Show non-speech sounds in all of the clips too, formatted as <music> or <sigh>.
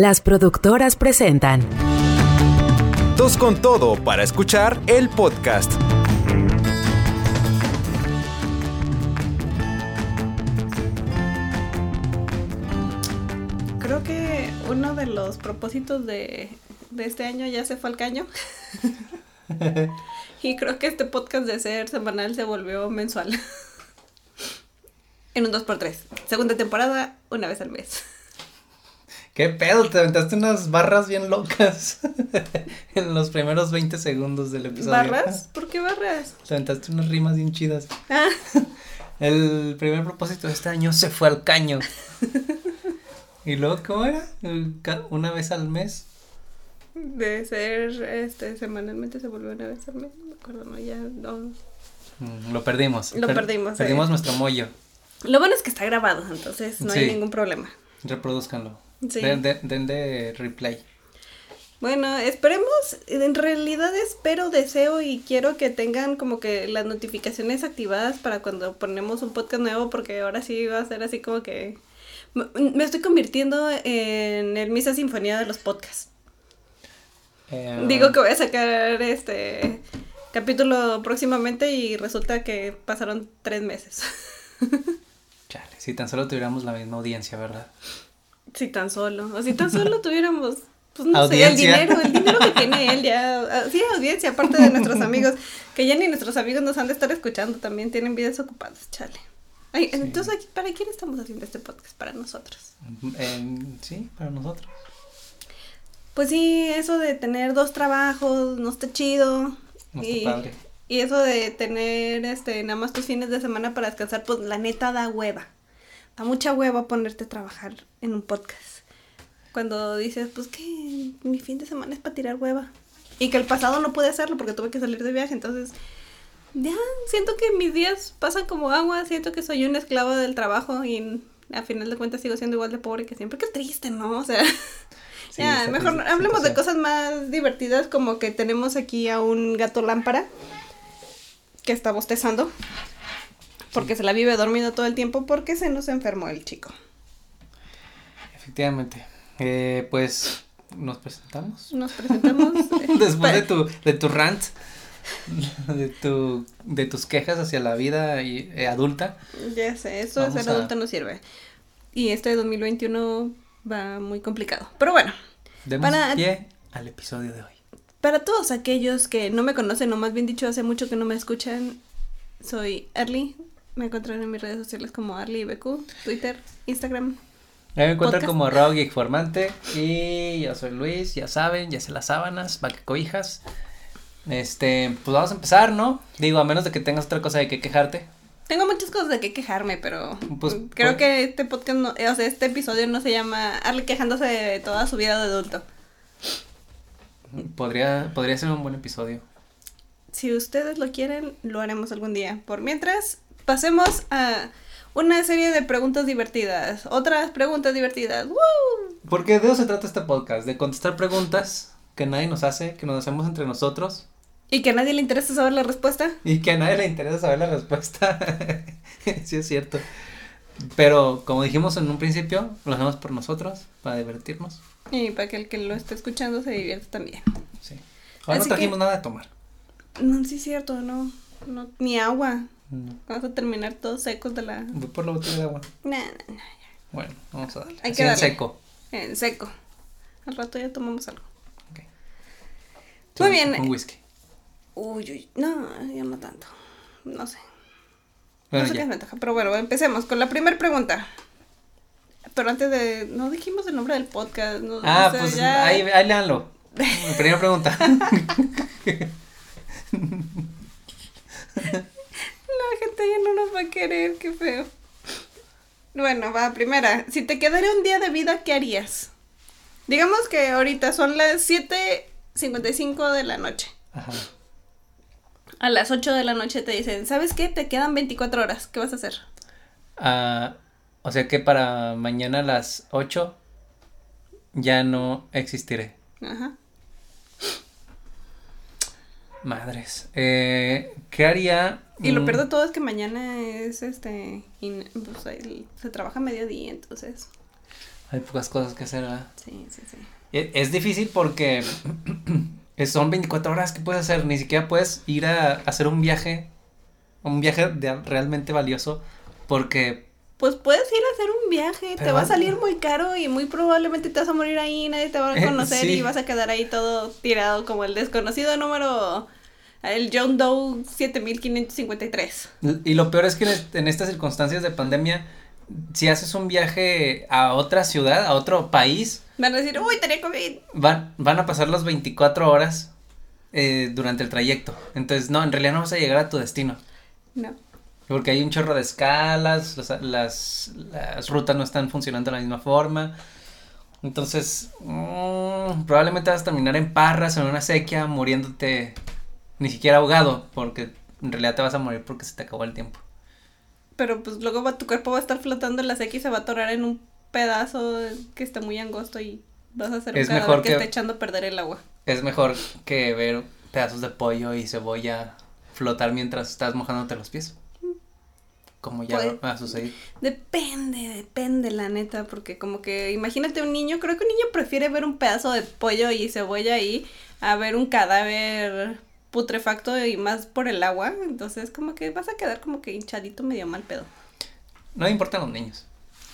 Las productoras presentan Dos con todo para escuchar el podcast. Creo que uno de los propósitos de, de este año ya se fue al caño. <laughs> y creo que este podcast de ser semanal se volvió mensual. en un 2x3. Segunda temporada, una vez al mes. ¿Qué pedo? Te aventaste unas barras bien locas <laughs> en los primeros 20 segundos del episodio. ¿Barras? ¿Por qué barras? Te aventaste unas rimas bien chidas. Ah, <laughs> El primer propósito de este año se fue al caño. ¿Y luego cómo era? Una vez al mes. de ser este semanalmente se volvió una vez al mes. No me acuerdo, no, ya no. Mm, Lo perdimos. Lo perdimos, eh. Perdimos nuestro mollo. Lo bueno es que está grabado, entonces no hay ningún problema. Reproduzcanlo. Sí. Den, den- den de replay. Bueno, esperemos, en realidad espero, deseo y quiero que tengan como que las notificaciones activadas para cuando ponemos un podcast nuevo, porque ahora sí va a ser así como que... Me me estoy convirtiendo en el Misa Sinfonía de los podcasts. Eh, Digo que voy a sacar este capítulo próximamente y resulta que pasaron tres meses. <laughs> Chale, si tan solo tuviéramos la misma audiencia, ¿verdad? Si tan solo, o si tan solo <laughs> tuviéramos, pues no Audiencia. sé, el dinero, el dinero que tiene él ya, ah, sí, audiencia, aparte de nuestros amigos, que ya ni nuestros amigos nos han de estar escuchando, también tienen vidas ocupadas, chale. Ay, entonces, aquí, ¿para quién estamos haciendo este podcast? Para nosotros. Eh, sí, para nosotros. Pues sí, eso de tener dos trabajos no está chido. No está y, padre. y eso de tener este nada más tus fines de semana para descansar, pues la neta da hueva. Da mucha hueva ponerte a trabajar en un podcast. Cuando dices, pues que mi fin de semana es para tirar hueva. Y que el pasado no pude hacerlo porque tuve que salir de viaje, entonces ya siento que mis días pasan como agua, siento que soy una esclava del trabajo y a final de cuentas sigo siendo igual de pobre que siempre. Qué triste, ¿no? O sea, Sí, ya, mejor triste, hablemos de cosas más divertidas como que tenemos aquí a un gato lámpara que está bostezando porque se la vive dormido todo el tiempo porque se nos enfermó el chico. Efectivamente. Eh, pues nos presentamos. Nos presentamos. <laughs> eh, Después de <laughs> tu, de tu rant, de tu, de tus quejas hacia la vida y- eh, adulta. Ya sé, eso de ser a- adulto no sirve. Y este 2021 va muy complicado. Pero bueno, Demos Para- pie al episodio de hoy. Para todos aquellos que no me conocen, o más bien dicho, hace mucho que no me escuchan, soy Arly. Me encuentran en mis redes sociales como Arly BQ, Twitter, Instagram. Me encuentran como arroba geekformante y yo soy Luis, ya saben, ya sé las sábanas, va que cobijas. Este, pues vamos a empezar, ¿no? Digo, a menos de que tengas otra cosa de que quejarte. Tengo muchas cosas de qué quejarme, pero Pues, creo pues- que este podcast, no, o sea, este episodio no se llama Arly quejándose de toda su vida de adulto. Podría, podría ser un buen episodio. Si ustedes lo quieren, lo haremos algún día. Por mientras, pasemos a una serie de preguntas divertidas. Otras preguntas divertidas. ¡Woo! Porque de eso se trata este podcast, de contestar preguntas que nadie nos hace, que nos hacemos entre nosotros Y que a nadie le interesa saber la respuesta. y que a nadie le interesa saber la respuesta. <laughs> sí es cierto. Pero como dijimos en un principio, lo hacemos por nosotros, para divertirnos. Y para que el que lo esté escuchando se divierta también. Sí. Ahora Así no trajimos que- nada de tomar. No, sí es cierto, no. no ni agua. No. Vamos a terminar todos secos de la... Voy por la botella de agua. Nah, nah, nah, Bueno, vamos a darle. Hay en seco. En seco. Al rato ya tomamos algo. Ok. Muy bien. Un whisky. Uy, uy, no, ya no tanto. No sé. Bueno, no sé qué ya. ventaja, pero bueno, empecemos con la primera pregunta. Pero antes de... No dijimos el nombre del podcast. No, Ah, o sea, pues ya- ahí, ahí léanlo. <laughs> Primera pregunta. <laughs> Ya no nos va a querer, qué feo. Bueno, va, primera. Si te quedara un día de vida, ¿qué harías? Digamos que ahorita son las 7.55 de la noche. Ajá. A las 8 de la noche te dicen, ¿sabes qué? Te quedan 24 horas. ¿Qué vas a hacer? Ah, o sea que para mañana a las 8 ya no existiré. Ajá. Madres. Eh, ¿Qué haría? Y lo Mm, peor de todo es que mañana es este. in- pues, el- se trabaja mediodía, entonces. Hay pocas cosas que hacer, ¿verdad? Sí, sí, sí. E- Es difícil porque <clears throat> son 24 horas que puedes hacer, ni siquiera puedes ir a hacer un viaje, un viaje de- realmente valioso, porque Pues puedes ir a hacer un viaje, te va a salir muy caro y muy probablemente te vas a morir ahí, nadie te va a <laughs> Eh, conocer sí. y vas a quedar ahí todo tirado como el desconocido número, el John Doe 7553. y lo peor es que en, est- en estas circunstancias de pandemia, si haces un viaje a otra ciudad, a otro país, Van a decir, uy, tenía COVID. van, van a pasar las 24 horas eh, durante el trayecto. Entonces, no, en realidad no vas a llegar a tu destino. No. Porque hay un chorro de escalas, las, las, las rutas no están funcionando de la misma forma. Entonces, mm, probablemente vas a terminar en parras, en una sequía, muriéndote ni siquiera ahogado, porque en realidad te vas a morir porque se te acabó el tiempo. Pero pues luego va- tu cuerpo va a estar flotando en la seca y se va a atorar en un pedazo que está muy angosto y vas a ser un Es cadáver mejor que, que- está echando a perder el agua. Es mejor que ver pedazos de pollo y cebolla flotar mientras estás mojándote los pies. Como ya Pues- va a suceder. Depende, depende la neta, porque como que imagínate un niño, creo que un niño prefiere ver un pedazo de pollo y cebolla ahí a ver un cadáver putrefacto y más por el agua, entonces como que vas a quedar como que hinchadito medio mal pedo. No importan los niños.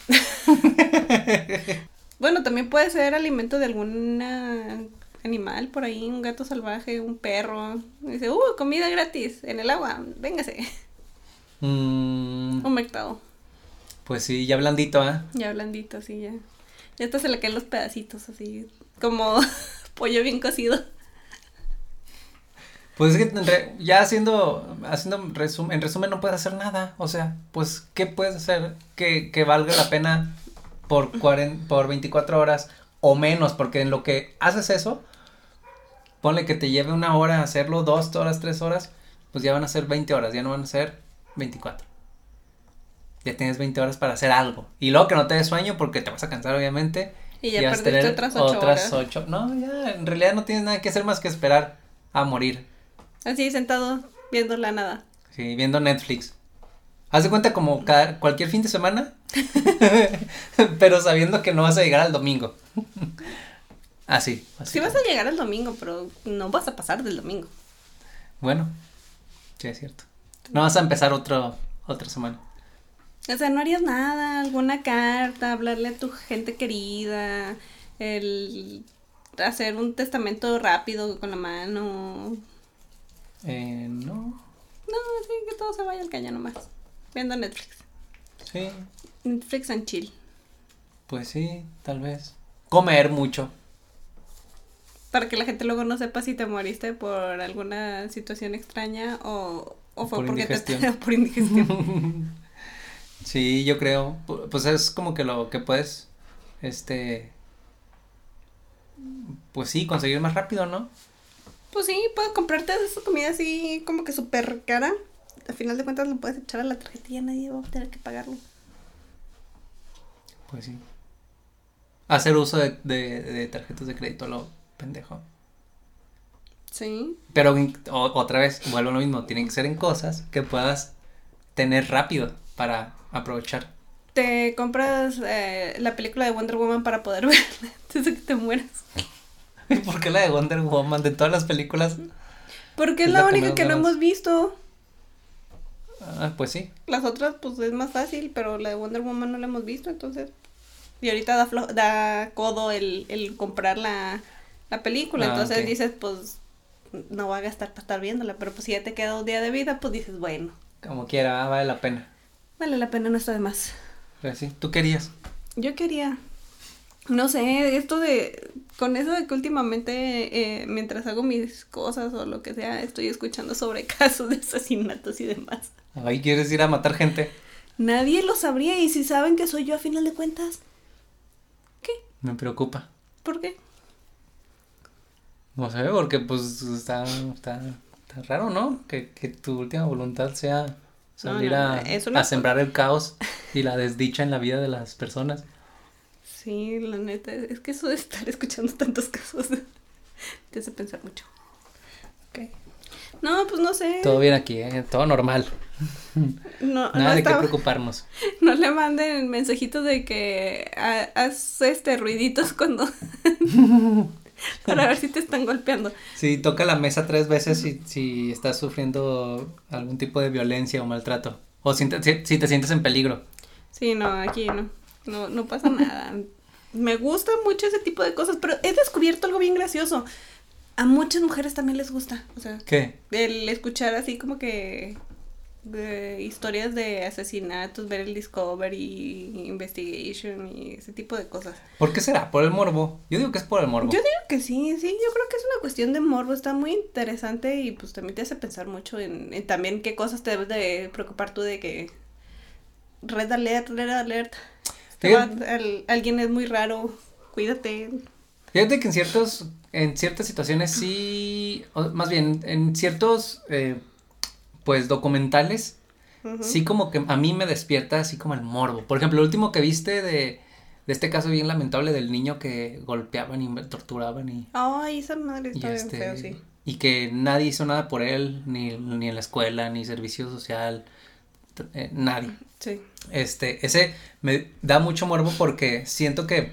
<laughs> Bueno, también puede ser alimento de algún ah, animal por ahí, un gato salvaje, un perro. Y dice, uh, comida gratis en el agua, véngase. Mm, Un mercado. pues sí, ya blandito, ¿ah? Ya blandito, así ya. Ya hasta se le caen los pedacitos, así como <laughs> pollo bien cocido. Pues es que ya haciendo, haciendo resum- en resumen no puedes hacer nada. O sea, pues, ¿qué puedes hacer que, que valga la pena por, por 24 horas o menos? Porque en lo que haces eso, ponle que te lleve una hora hacerlo, dos horas, tres horas, pues ya van a ser 20 horas, ya no van a ser 24. Ya tienes 20 horas para hacer algo. Y luego que no te des sueño porque te vas a cansar, obviamente. Y ya vas a perdiste tener otras ocho horas. ocho. No, ya, en realidad no tienes nada que hacer más que esperar a morir. Así sentado viendo la nada. Sí, viendo Netflix. Haz de cuenta como cada- cualquier fin de semana, <laughs> pero sabiendo que no vas a llegar al domingo. <laughs> Así, así. Sí vas a llegar el domingo, pero no vas a pasar del domingo. Bueno, sí es cierto. No vas a empezar otro, otra semana. O sea, no harías nada, alguna carta, hablarle a tu gente querida, el hacer un testamento rápido con la mano. Eh, no, No, sí, que todo se vaya al caño nomás. Viendo Netflix. sí, Netflix and chill. pues sí, tal vez. Comer mucho. Para que la gente luego no sepa si te moriste por alguna situación extraña o, o fue Por porque indigestión. te <laughs> por indigestión. <laughs> Sí, yo creo. Pu- Pues es como que lo que puedes, este, pues sí, conseguir más rápido, ¿no? Pues sí, puedes comprarte esa comida así como que súper cara. Al final de cuentas lo puedes echar a la tarjetilla, nadie va a tener que pagarlo. Pues sí. Hacer uso de, de, de tarjetas de crédito, lo pendejo. Sí. Pero o- otra vez, vuelvo a lo mismo, tienen que ser en cosas que puedas tener rápido para aprovechar. Te compras eh, la película de Wonder Woman para poder <laughs> verla antes de que te mueras. <laughs> ¿Y por qué la de Wonder Woman de todas las películas? Porque es la única que no hemos visto. Ah, pues sí. Las otras, pues es más fácil, pero la de Wonder Woman no la hemos visto, entonces. Y ahorita da, flo- da codo el, el comprar la, la película, Ah, entonces dices, pues no va a gastar para estar viéndola, pero pues si ya te queda un día de vida, pues dices, bueno, Como quiera, ah, vale la pena. vale la pena, no está de más. Pero sí, tú querías. Yo quería, no sé, esto de, con eso de que últimamente, eh, mientras hago mis cosas o lo que sea, estoy escuchando sobre <laughs> casos de asesinatos y demás. Ahí quieres ir a matar gente. Nadie lo sabría y si saben que soy yo a final de cuentas, ¿qué? Me preocupa. ¿Por qué? No sé, porque pues está, está, está raro, ¿no? Que, que tu última voluntad sea salir no, no, a, es una a sembrar el caos y la desdicha en la vida de las personas. Sí, la neta, es que eso de estar <laughs> escuchando tantos casos <laughs> te hace pensar mucho. Ok. No, pues no sé. Todo bien aquí, ¿eh? Todo normal. No, Nada no de qué preocuparnos. <laughs> No le manden mensajitos de que ha- haz este ruiditos cuando para ver si te están golpeando. Si toca la mesa tres veces si, si estás sufriendo algún tipo de violencia o maltrato. O si te, si- si te sientes en peligro. Sí, no, aquí no. No, no pasa nada. Me gusta mucho ese tipo de cosas, pero he descubierto algo bien gracioso. A muchas mujeres también les gusta, o sea, ¿Qué? el escuchar así como que de historias de asesinatos, ver el Discovery, Investigation y ese tipo de cosas. ¿Por qué será? ¿Por el morbo? Yo digo que es por el morbo. Yo digo que sí, sí, yo creo que es una cuestión de morbo, está muy interesante y pues también te hace pensar mucho en, en también qué cosas te debes de preocupar tú de que red alert, red alert, te va- Fíjate- al- alguien es muy raro, cuídate. Fíjate que en ciertos, en ciertas situaciones sí, o más bien, en ciertos, eh, pues, documentales, sí como que a mí me despierta así como el morbo. Por ejemplo, el último que viste de, de este caso bien lamentable del niño que golpeaban y torturaban y, Ay, esa madre y está bien este, feo, sí. y que nadie hizo nada por él, ni, ni en la escuela, ni servicio social, eh, nadie. Sí. Este, ese me da mucho morbo porque siento que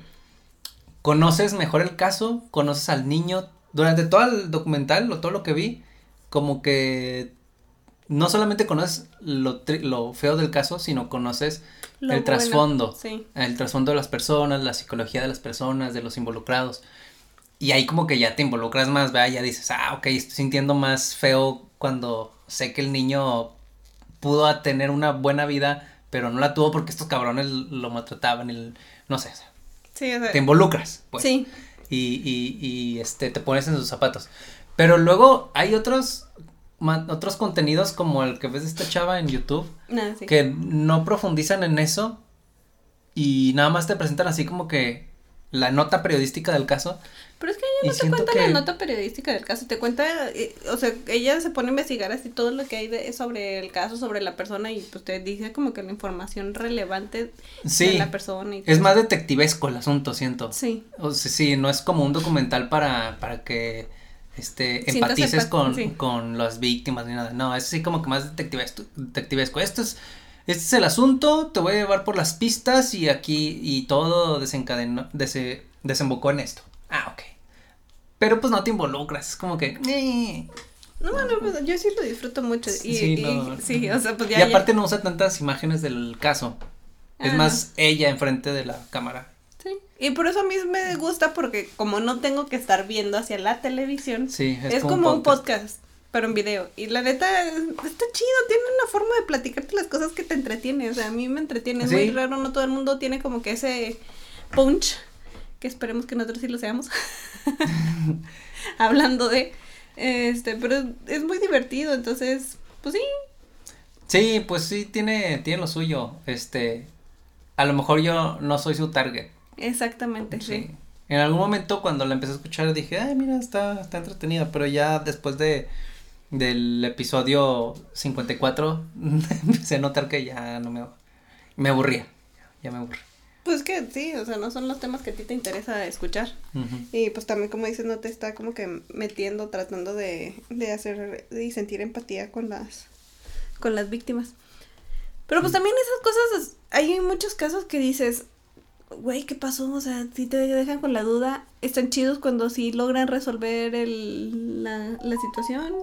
conoces mejor el caso, conoces al niño. Durante todo el documental o todo lo que vi, como que no solamente conoces lo, tri- lo feo del caso, sino conoces Lo el trasfondo. Sí. El trasfondo de las personas, la psicología de las personas, de los involucrados. Y ahí como que ya te involucras más, ¿verdad? Ya dices, ah, ok, estoy sintiendo más feo cuando sé que el niño pudo tener una buena vida, pero no la tuvo porque estos cabrones lo maltrataban el- no sé, Sí, o sea, te involucras, pues. sí. Y, y, y este, te pones en sus zapatos. Pero luego hay otros, ma- otros contenidos como el que ves de esta chava en YouTube, sí. que no profundizan en eso y nada más te presentan así como que la nota periodística del caso. Pero es que ella no te cuenta que- la nota periodística del caso, te cuenta, eh, o sea, ella se pone a investigar así todo lo que hay de, sobre el caso, sobre la persona y pues te dice como que la información relevante de la persona. Y es más detectivesco el asunto, siento. Sí, O sea, sí, no es como un documental para, para que este, empatices empat- con, sí. con las víctimas ni nada. No, es así como que más detectivesco. detectivesco. Esto es, este es el asunto, te voy a llevar por las pistas y aquí, y todo desencadenó, dese- desembocó en esto. Ah, ok. Pero pues no te involucras, es como que... eh. no, no, pues, yo sí lo disfruto mucho. Y, Sí, y- no. sí, o sea, pues Y ya. ya- aparte no usa tantas imágenes del caso. Es Ah, más ella enfrente de la cámara. sí. Y por eso a mí me gusta porque como no tengo que estar viendo hacia la televisión, Sí, es, como, un podcast. Pero en video. Y la neta, está chido, tiene una forma de platicarte las cosas que te entretiene. O sea, a mí me entretiene, es Sí. muy raro, no todo el mundo tiene como que ese punch, que esperemos que nosotros sí lo seamos. <laughs> <laughs> Hablando de, este, pero es, es muy divertido, entonces, pues sí, Sí, pues sí, tiene, tiene lo suyo. Este, a lo mejor yo no soy su target. exactamente, Sí. sí. En algún momento cuando la empecé a escuchar dije, ay, mira, está, está entretenida, pero ya después de, del episodio 54 empecé a notar que ya no me, me aburría. Ya me aburrí. Pues que sí, o sea, no son los temas que a ti te interesa escuchar. Y pues también, como dices, no te está como que metiendo, tratando de, de hacer y sentir empatía con las, con las víctimas. Pero pues también esas cosas, hay muchos casos que dices, güey, ¿qué pasó? O sea, si te dejan con la duda, están chidos cuando sí logran resolver el, la, la situación.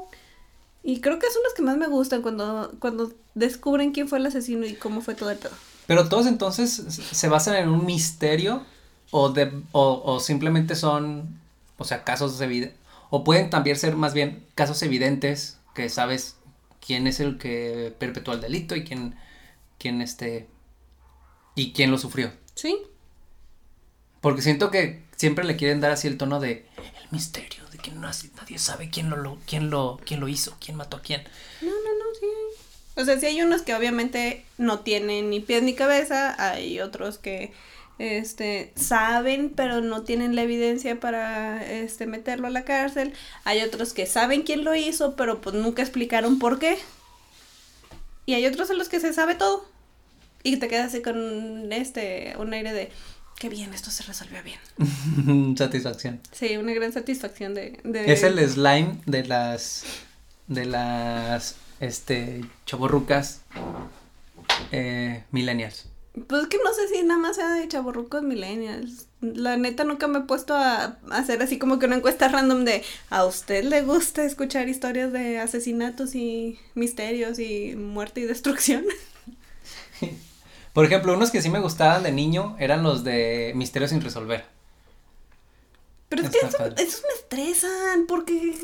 Y creo que son los que más me gustan cuando, cuando descubren quién fue el asesino y cómo fue todo el pedo. Pero todos entonces se basan en un misterio o, de, o, o simplemente son, o sea, casos evidentes, o pueden también ser más bien casos evidentes que sabes quién es el que perpetuó el delito y quién, quién este, y quién lo sufrió. Sí, Porque siento que siempre le quieren dar así el tono de misterio, de que nadie sabe quién lo, lo, quién lo, quién lo hizo, quién mató a quién. No, no, no, sí. O sea, sí hay unos que obviamente no tienen ni pies ni cabeza, hay otros que este saben pero no tienen la evidencia para este meterlo a la cárcel, hay otros que saben quién lo hizo, pero pues nunca explicaron por qué. Y hay otros en los que se sabe todo. Y te quedas así con este un aire de qué bien, esto se resolvió bien. <laughs> Satisfacción. Sí, una gran satisfacción de, de Es el slime de las de las, este, chaborrucas eh, millennials? Pues que no sé si nada más sea de chaborrucos millennials. La neta nunca me he puesto a hacer así como que una encuesta random de ¿a usted le gusta escuchar historias de asesinatos y misterios y muerte y destrucción? <laughs> Por ejemplo, unos que sí me gustaban de niño eran los de Misterios sin resolver. Pero es que Está eso, padre. esos me estresan porque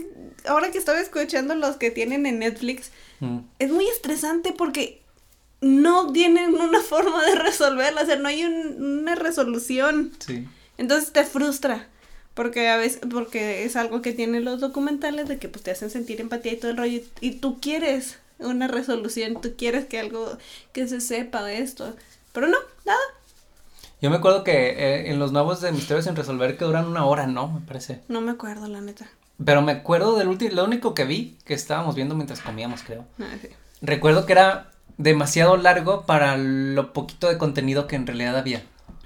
ahora que estaba escuchando los que tienen en Netflix, Mm. es muy estresante porque no tienen una <laughs> forma de resolverla, o sea, no hay un- una resolución. Sí. Entonces te frustra. Porque a veces, porque es algo que tienen los documentales de que pues te hacen sentir empatía y todo el rollo. Y, y tú quieres una resolución, tú quieres que algo, que se sepa de esto. Pero no, nada. Yo me acuerdo que eh, en los nuevos de Misterios sin resolver que duran una hora, ¿no? Me parece. No me acuerdo, la neta. Pero me acuerdo del último, lo único que vi, que estábamos viendo mientras comíamos, creo. Ah, sí. Recuerdo que era demasiado largo para lo poquito de contenido que en realidad había.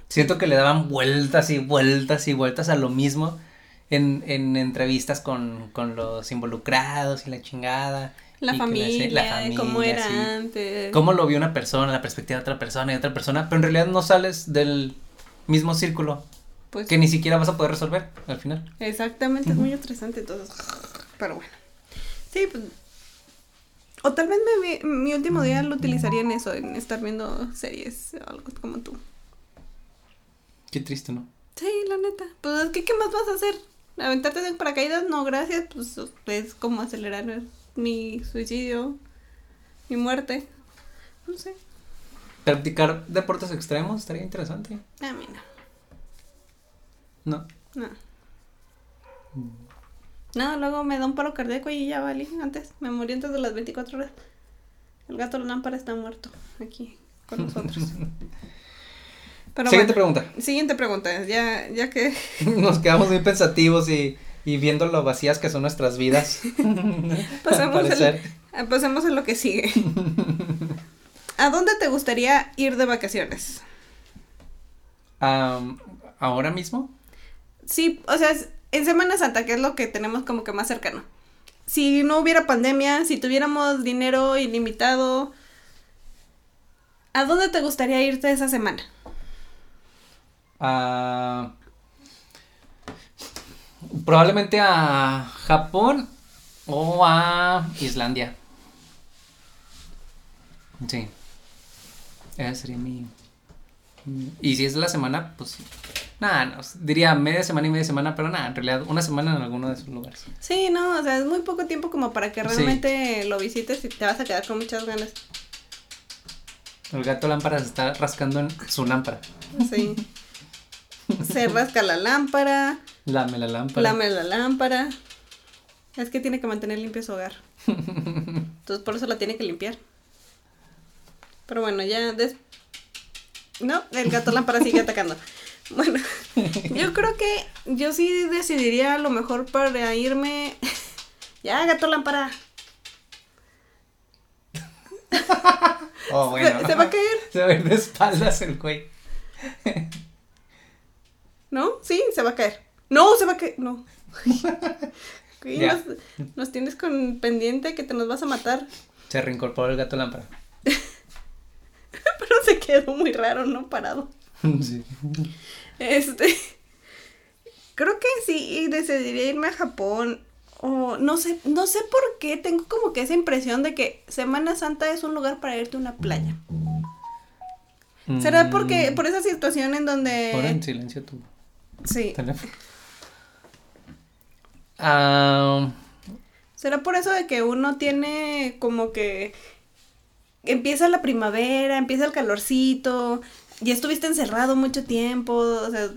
Siento que le daban vueltas y vueltas y vueltas a lo mismo en, en entrevistas con, con los involucrados y la chingada. La familia, la cómo era sí. antes. Cómo lo vio una persona, la perspectiva de otra persona y otra persona, pero en realidad no sales del mismo círculo Pues, que ni siquiera vas a poder resolver al final. Exactamente, es muy estresante, entonces. Pero bueno. Sí, pues. O tal vez me mi último día lo utilizaría en eso, en estar viendo series o algo como tú. Qué triste, ¿no? Sí, la neta. Pues es que, ¿qué más vas a hacer? ¿Aventarte de paracaídas? No, gracias. Pues es como acelerar mi suicidio, mi muerte. No sé. Practicar deportes extremos estaría interesante. A mí No. no. No. No, luego me da un paro cardíaco y ya valí antes. Me morí antes de las 24 horas. El gato lámpara está muerto aquí con nosotros. <laughs> Pero Siguiente bueno, pregunta. Siguiente pregunta. Ya, ya que <laughs> Nos quedamos muy pensativos y, y viendo lo vacías que son nuestras vidas. <laughs> pasemos, Al ah, pasemos a lo que sigue. <laughs> ¿A dónde te gustaría ir de vacaciones? ¿Ahora mismo? Sí, o sea, es- en Semana Santa, que es lo que tenemos como que más cercano. Si no hubiera pandemia, si tuviéramos dinero ilimitado, ¿a dónde te gustaría irte esa semana? Ah, probablemente a Japón o a Islandia. Sí. Esa sería mi... Y si es la semana, pues... Nada, no, diría media semana y media semana, pero nada, en realidad una semana en alguno de esos lugares. Sí, no, o sea, es muy poco tiempo como para que Sí. realmente lo visites y te vas a quedar con muchas ganas. El gato lámpara se está rascando en su lámpara. Sí. <laughs> Se rasca la lámpara, Lame la lámpara. lame la lámpara. Es que tiene que mantener limpio su hogar. Entonces por eso la tiene que limpiar. Pero bueno, ya des... No, el gato lámpara sigue atacando. <laughs> Bueno, yo creo que yo sí decidiría a lo mejor para irme... <laughs> Ya, gato lámpara. Oh, bueno. Se, se va a caer, Se va a ir de espaldas el güey. ¿No? Sí, se va a caer. No, se va a caer. No. <laughs> Nos, nos tienes con pendiente que te nos vas a matar. Se reincorporó el gato lámpara. <laughs> Pero se quedó muy raro, ¿no? Parado. <laughs> Sí. Este. Creo que sí, decidiría irme a Japón. O no sé, no sé por qué. Tengo como que esa impresión de que Semana Santa es un lugar para irte a una playa. ¿Será porque, por esa situación en donde. Pon en silencio tu Sí. Ah, ¿Será por eso de que uno tiene como que empieza la primavera, empieza el calorcito, ya estuviste encerrado mucho tiempo, o sea,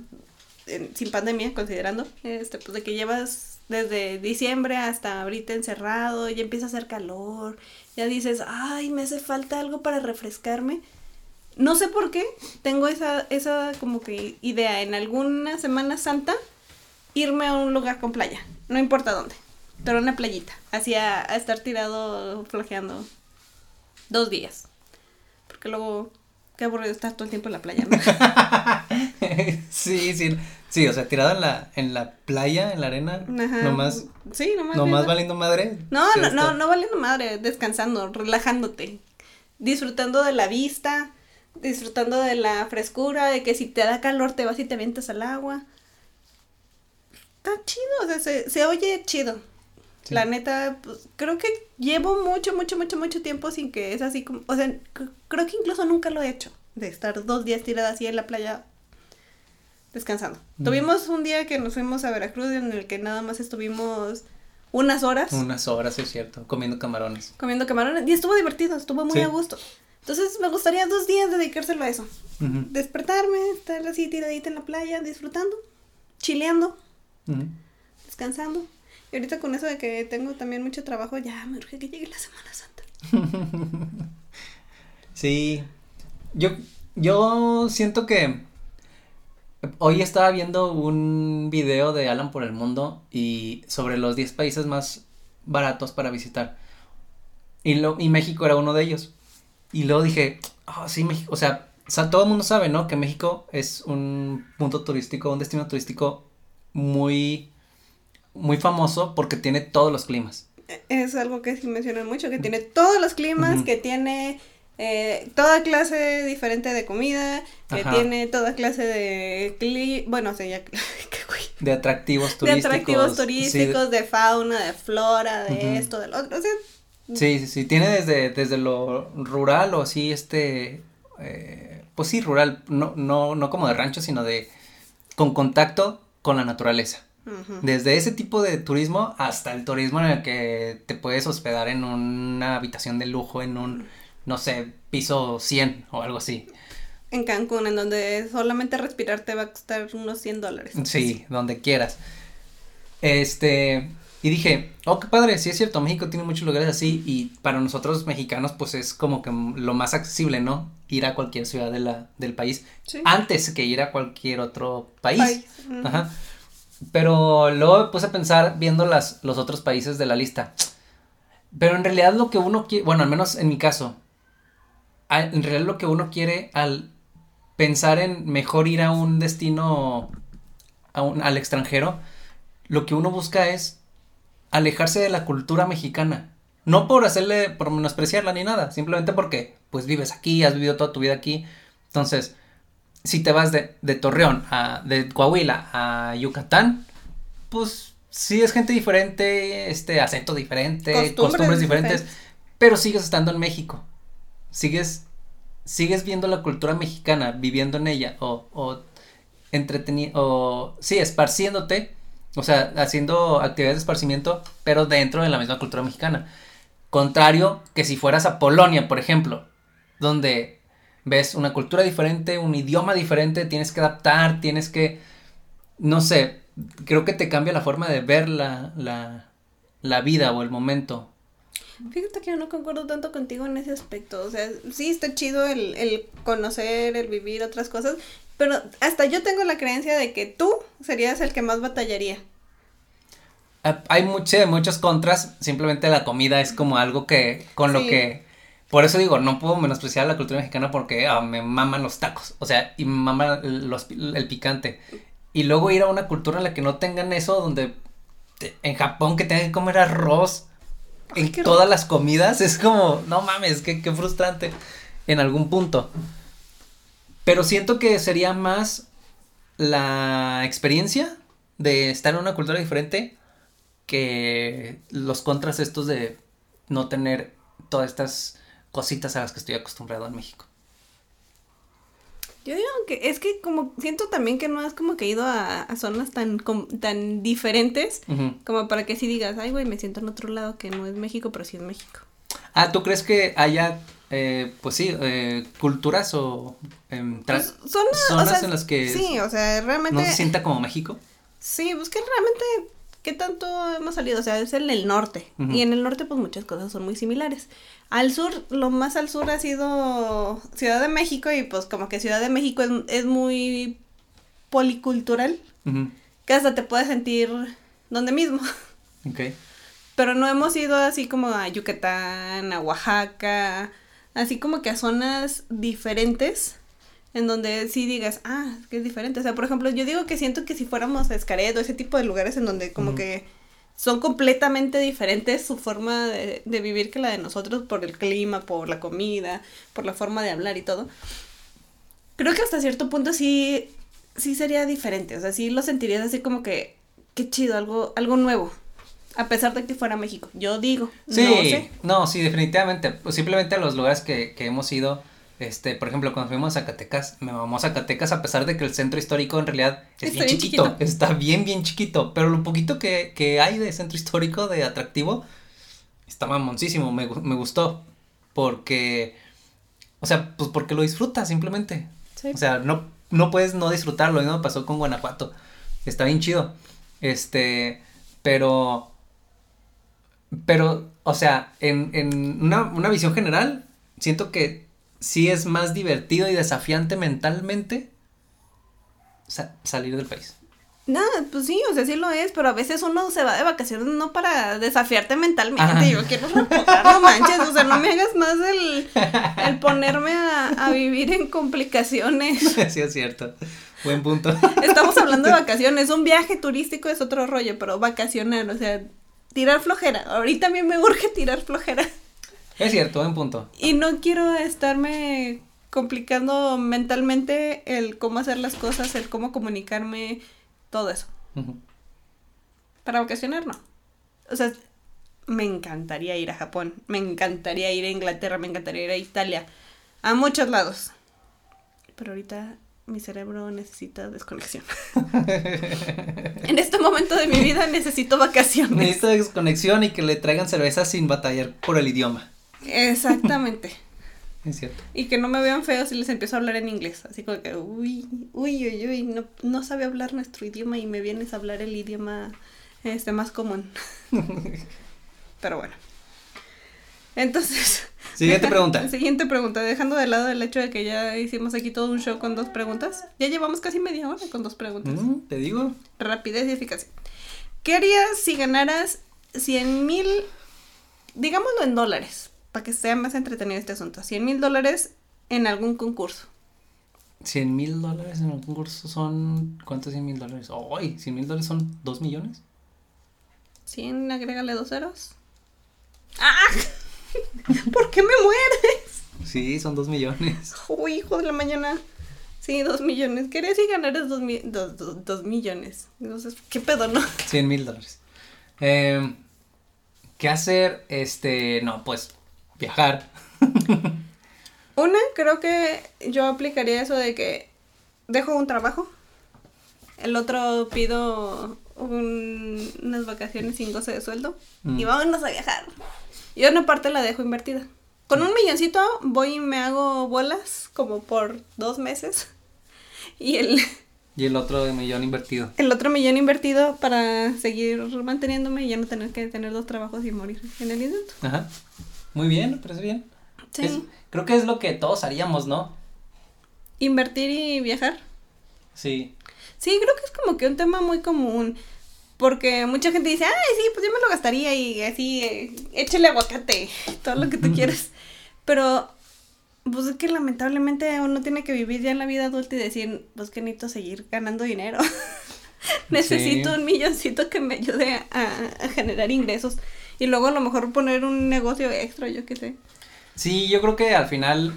en- sin pandemia, considerando, este, pues de que llevas desde diciembre hasta ahorita encerrado, ya empieza a hacer calor, ya dices, ay, me hace falta algo para refrescarme. No sé por qué, tengo esa, esa como que idea, en alguna Semana Santa, irme a un lugar con playa, no importa dónde, pero una playita, así a, a estar tirado flojeando dos días. Porque luego, qué aburrido estar todo el tiempo en la playa, ¿no? <laughs> sí, sí. Sí, o sea, tirado en la, en la playa, en la arena, Ajá. nomás, Sí, nomás. nomás valiendo madre. No, no, no, no valiendo madre, descansando, relajándote, disfrutando de la vista, disfrutando de la frescura, de que si te da calor te vas y te avientas al agua. Está chido, o sea, se, se oye chido. Sí. La neta, pues, creo que llevo mucho, mucho, mucho, mucho tiempo sin que es así como, o sea, creo que incluso nunca lo he hecho, de estar dos días tirada así en la playa descansando. Mm. Tuvimos un día que nos fuimos a Veracruz en el que nada más estuvimos unas horas Unas horas, es cierto, comiendo camarones. comiendo camarones y estuvo divertido, estuvo muy Sí. a gusto. Entonces me gustaría dos días dedicárselo a eso. Despertarme, estar así tiradita en la playa, disfrutando, chileando, descansando. Y ahorita con eso de que tengo también mucho trabajo, ya me urge que llegue la Semana Santa. <laughs> Sí, yo, yo siento que hoy estaba viendo un video de Alan por el mundo y sobre los 10 países más baratos para visitar. Y, lo, y México era uno de ellos. Y luego dije, ah, sí, México, o sea, o sea, todo el mundo sabe, ¿no? Que México es un punto turístico, un destino turístico muy, muy famoso porque tiene todos los climas. Es algo que sí mencionan mucho, que tiene todos los climas, que tiene eh, toda clase diferente de comida, que Ajá. tiene toda clase de cli bueno, o sea, ya. <laughs> De atractivos de turísticos. atractivos sí, turísticos, de fauna, de flora, de Ujú. esto, del otro. O sea, Sí, sí, sí, tiene desde, desde lo rural o así, este, eh, pues sí, rural, no, no, no como de rancho, sino de, con contacto con la naturaleza. Desde ese tipo de turismo hasta el turismo en el que te puedes hospedar en una habitación de lujo, en un, no sé, piso 100 o algo así. en Cancún, en donde solamente respirar te va a costar unos 100 dólares. Sí, donde quieras. Este, y dije, oh, qué padre, sí es cierto, México tiene muchos lugares así y para nosotros mexicanos pues es como que lo más accesible, ¿no? Ir a cualquier ciudad de la, del país Sí. antes que ir a cualquier otro país. Ajá. Pero luego me puse a pensar viendo las, los otros países de la lista. Pero en realidad lo que uno quiere, bueno, al menos en mi caso, en realidad lo que uno quiere al pensar en mejor ir a un destino a un- al extranjero, lo que uno busca es alejarse de la cultura mexicana. No por hacerle, por menospreciarla ni nada, simplemente porque pues vives aquí, has vivido toda tu vida aquí. Entonces, si te vas de, de Torreón a, de Coahuila a Yucatán, pues sí es gente diferente, este acento diferente, Costumbres costumbres, diferentes, diferentes. pero sigues estando en México. Sigues sigues viendo la cultura mexicana, viviendo en ella o o entreteni o sí, esparciéndote, o sea, haciendo actividades de esparcimiento, pero dentro de la misma cultura mexicana. Contrario que si fueras a Polonia, por ejemplo, donde ves una cultura diferente, un idioma diferente, tienes que adaptar, tienes que, no sé, creo que te cambia la forma de ver la, la, la vida o el momento. Fíjate que yo no concuerdo tanto contigo en ese aspecto. O sea, sí está chido el, el conocer, el vivir otras cosas, pero hasta yo tengo la creencia de que tú serías el que más batallaría. Hay mucho, muchos contras, simplemente la comida es como algo que, con lo que, por eso digo, no puedo menospreciar la cultura mexicana porque ah, me maman los tacos, o sea, y me mama el, los, el picante. Y luego ir a una cultura en la que no tengan eso, donde te- en Japón que tengan que comer arroz en todas las comidas, es como, no mames, qué, qué frustrante en algún punto. Pero siento que sería más la experiencia de estar en una cultura diferente que los contras estos de no tener todas estas cositas a las que estoy acostumbrado en México. Yo digo que es que como siento también que no has como que ido a, a zonas tan, com- tan diferentes como para que sí digas, ay güey, me siento en otro lado que no es México, pero sí es México. Ah, ¿tú crees que haya, eh, pues sí, eh, culturas o Pues, zonas, o zonas sea, en las que Sí, o sea, realmente... no se sienta como México? Sí, pues que realmente, ¿qué tanto hemos salido? O sea, es en el norte. Y en el norte, pues muchas cosas son muy similares. Al sur, lo más al sur ha sido Ciudad de México y pues como que Ciudad de México es, es muy policultural, Ujú, que hasta te puedes sentir donde mismo. <laughs> Ok. Pero no hemos ido así como a Yucatán, a Oaxaca, así como que a zonas diferentes en donde sí digas, ah, que es diferente. O sea, por ejemplo, yo digo que siento que si fuéramos a Escaret o ese tipo de lugares en donde como que son completamente diferentes su forma de, de vivir que la de nosotros por el clima, por la comida, por la forma de hablar y todo. Creo que hasta cierto punto sí, sí sería diferente. O sea, sí lo sentirías así como que, qué chido, algo, algo nuevo. A pesar de que fuera México. Yo digo, Sí, no sé. no, sí, definitivamente. Pues simplemente a los lugares que, que hemos ido, este, por ejemplo, cuando fuimos a Zacatecas, me a Zacatecas a pesar de que el centro histórico en realidad es Está bien bien chiquito, chiquito. está bien, bien chiquito, pero lo poquito que, que hay de centro histórico, de atractivo, está mamoncísimo, me, me gustó, porque, o sea, pues porque lo disfrutas simplemente. Sí. O sea, no, no puedes no disfrutarlo, lo mismo pasó con Guanajuato, está bien chido, este, pero... Pero, o sea, en, en una, una visión general, siento que sí es más divertido y desafiante mentalmente sa- salir del país. No, pues sí, o sea, sí lo es, pero a veces uno se va de vacaciones no para desafiarte mentalmente. Ajá. Yo quiero reposar, no manches, o sea, no me hagas más el, el ponerme a, a vivir en complicaciones. <laughs> sí, es cierto. Buen punto. Estamos hablando de <laughs> vacaciones, un viaje turístico es otro rollo, pero vacacionar, o sea, tirar flojera. Ahorita a mí me urge tirar flojera. Es cierto, buen punto. Y no quiero estarme complicando mentalmente el cómo hacer las cosas, el cómo comunicarme, todo eso. Para vacacionar, no. O sea, me encantaría ir a Japón, me encantaría ir a Inglaterra, me encantaría ir a Italia, a muchos lados. Pero ahorita mi cerebro necesita desconexión. <laughs> en este momento de mi vida necesito vacaciones. Necesito desconexión y que le traigan cerveza sin batallar por el idioma. Exactamente. <laughs> Es cierto. Y que no me vean feo si les empiezo a hablar en inglés. Así como que, uy, uy, uy, uy, no, no sabe hablar nuestro idioma y me vienes a hablar el idioma este más común. <laughs> Pero bueno. Entonces. <laughs> Siguiente pregunta. Siguiente pregunta. Dejando de lado el hecho de que ya hicimos aquí todo un show con dos preguntas. Ya llevamos casi media hora con dos preguntas. Mm, Te digo. Rapidez y eficacia. ¿Qué harías si ganaras 100 mil, digámoslo en dólares, para que sea más entretenido este asunto? 100 mil dólares en algún concurso. 100 mil dólares en un concurso son. ¿Cuántos 100 mil dólares? ¡Ay! ¿100 mil dólares son 2 millones? 100, agrégale dos ceros. ¡Ah! <laughs> ¿Por qué me mueres? Sí, son 2 millones. Uy, hijo de la mañana. Sí, dos millones. ¿Qué harías si ganaras dos, mi- dos, dos- dos millones? Entonces, ¿qué pedo, no? 100 mil dólares. Em, ¿Qué hacer? Este, no, pues viajar. <laughs> Una, creo que yo aplicaría eso de que dejo un trabajo. El otro pido un- unas vacaciones sin goce de sueldo. Mm. Y vámonos a viajar. Y una parte la dejo invertida. Con un milloncito voy y me hago bolas como por dos meses. Y el, <laughs> Y el otro de millón invertido. el otro millón invertido para seguir manteniéndome y ya no tener que tener dos trabajos y morir en el intento. Ajá. Muy bien, me parece bien. Sí. Es- creo que es lo que todos haríamos, ¿no? Invertir y viajar. Sí. Sí, creo que es como que un tema muy común. Porque mucha gente dice, ay, sí, pues yo me lo gastaría y así, eh, échale aguacate, todo lo que tú <laughs> quieras. Pero, pues es que lamentablemente uno tiene que vivir ya en la vida adulta y decir, pues que necesito seguir ganando dinero. <laughs> Necesito Sí. un milloncito que me ayude a, a generar ingresos. Y luego a lo mejor poner un negocio extra, yo qué sé. Sí, yo creo que al final,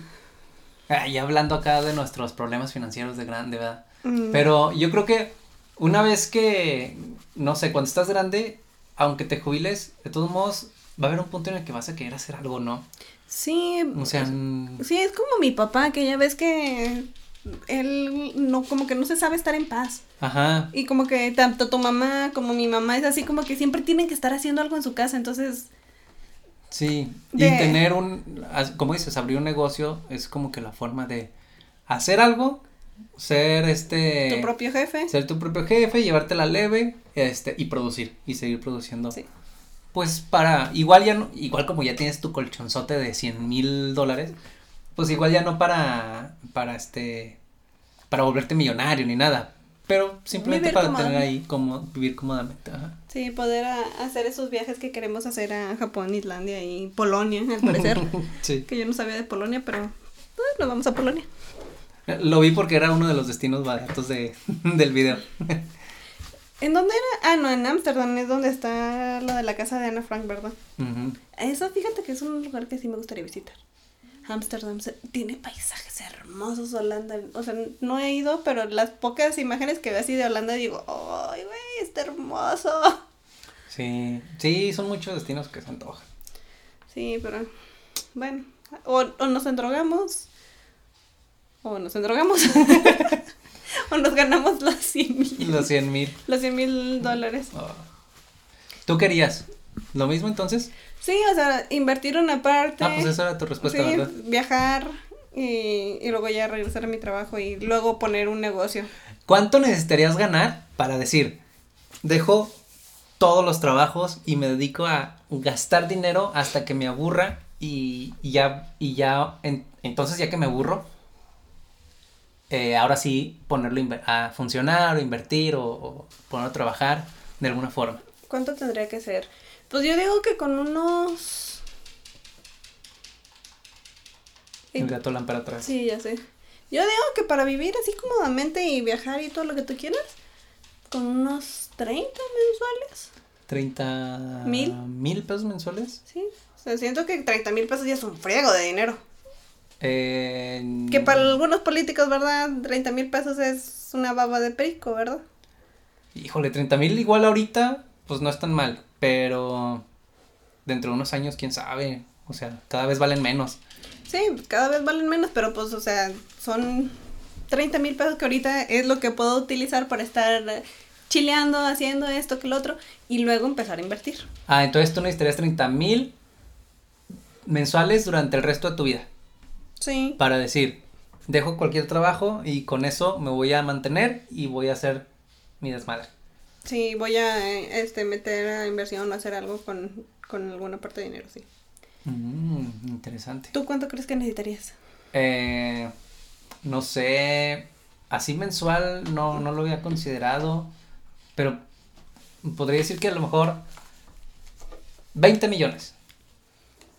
ah, ya hablando acá de nuestros problemas financieros de grande, ¿verdad? Mm, Pero yo creo que una vez que, no sé, cuando estás grande, aunque te jubiles, de todos modos, va a haber un punto en el que vas a querer hacer algo, ¿no? Sí, O sea, mm, Sí, es como mi papá, que ya ves que él no, como que no se sabe estar en paz. Ajá, Y como que tanto tu mamá como mi mamá es así como que siempre tienen que estar haciendo algo en su casa, entonces sí. De- Y tener un, como dices, abrir un negocio es como que la forma de hacer algo, ser este... tu propio jefe. Ser tu propio jefe, llevártela leve, este, y producir, y seguir produciendo. Sí. Pues para, igual ya no, igual como ya tienes tu colchonzote de 100 mil dólares, pues igual ya no para, para este, para volverte millonario ni nada, pero simplemente Vivir para tener ahí como, vivir cómodamente, ajá. Sí, poder a- hacer esos viajes que queremos hacer a Japón, Islandia y Polonia, al parecer. <laughs> Sí. que yo no sabía de Polonia, pero pues, nos vamos a Polonia. Lo vi porque era uno de los destinos baratos de, <laughs> del video. ¿En dónde era? Ah, no, en Ámsterdam es donde está lo de la casa de Ana Frank, ¿verdad? Eso, fíjate que es un lugar que sí me gustaría visitar. Ámsterdam tiene paisajes hermosos, Holanda. O sea, no he ido, pero las pocas imágenes que veo así de Holanda digo, ¡ay, güey, está hermoso! Sí, sí, son muchos destinos que se antojan. Sí, pero bueno, o, o nos endrogamos, o nos endrogamos, <laughs> o nos ganamos los 100 mil, Los 100 mil. los 100 mil dólares. ¿Tú querías? ¿Lo mismo entonces? Sí, o sea, invertir una parte. Ah, pues esa era tu respuesta, sí, ¿verdad? viajar y, y luego ya regresar a mi trabajo y luego poner un negocio. ¿Cuánto necesitarías ganar para decir, dejo todos los trabajos y me dedico a gastar dinero hasta que me aburra y, y ya, y ya, en- entonces ya que me aburro, eh, ahora sí ponerlo a funcionar o invertir o, o ponerlo a trabajar de alguna forma? ¿Cuánto tendría que ser? Pues yo digo que con unos... El gato lámpara atrás. Sí, ya sé. Yo digo que para vivir así cómodamente y viajar y todo lo que tú quieras, con unos 30 mensuales. 30 ¿Mil? mil pesos mensuales. Sí. O sea, siento que 30 mil pesos ya es un friego de dinero. Eh, Que para algunos políticos, ¿verdad? 30 mil pesos es una baba de perico, ¿verdad? Híjole, 30 mil igual ahorita, pues no es tan mal, pero dentro de unos años, quién sabe, o sea, cada vez valen menos. Sí, cada vez valen menos, pero pues, o sea, son 30 mil pesos que ahorita es lo que puedo utilizar para estar chileando, haciendo esto que lo otro, y luego empezar a invertir. Ah, entonces tú necesitarías 30 mil mensuales durante el resto de tu vida, Sí. para decir, dejo cualquier trabajo y con eso me voy a mantener y voy a hacer mi desmadre. Sí, voy a eh, este, meter a inversión o hacer algo con, con alguna parte de dinero, sí. Mm, interesante. ¿Tú cuánto crees que necesitarías? Eh, no sé, así mensual no, no lo había considerado, pero podría decir que a lo mejor 20 millones.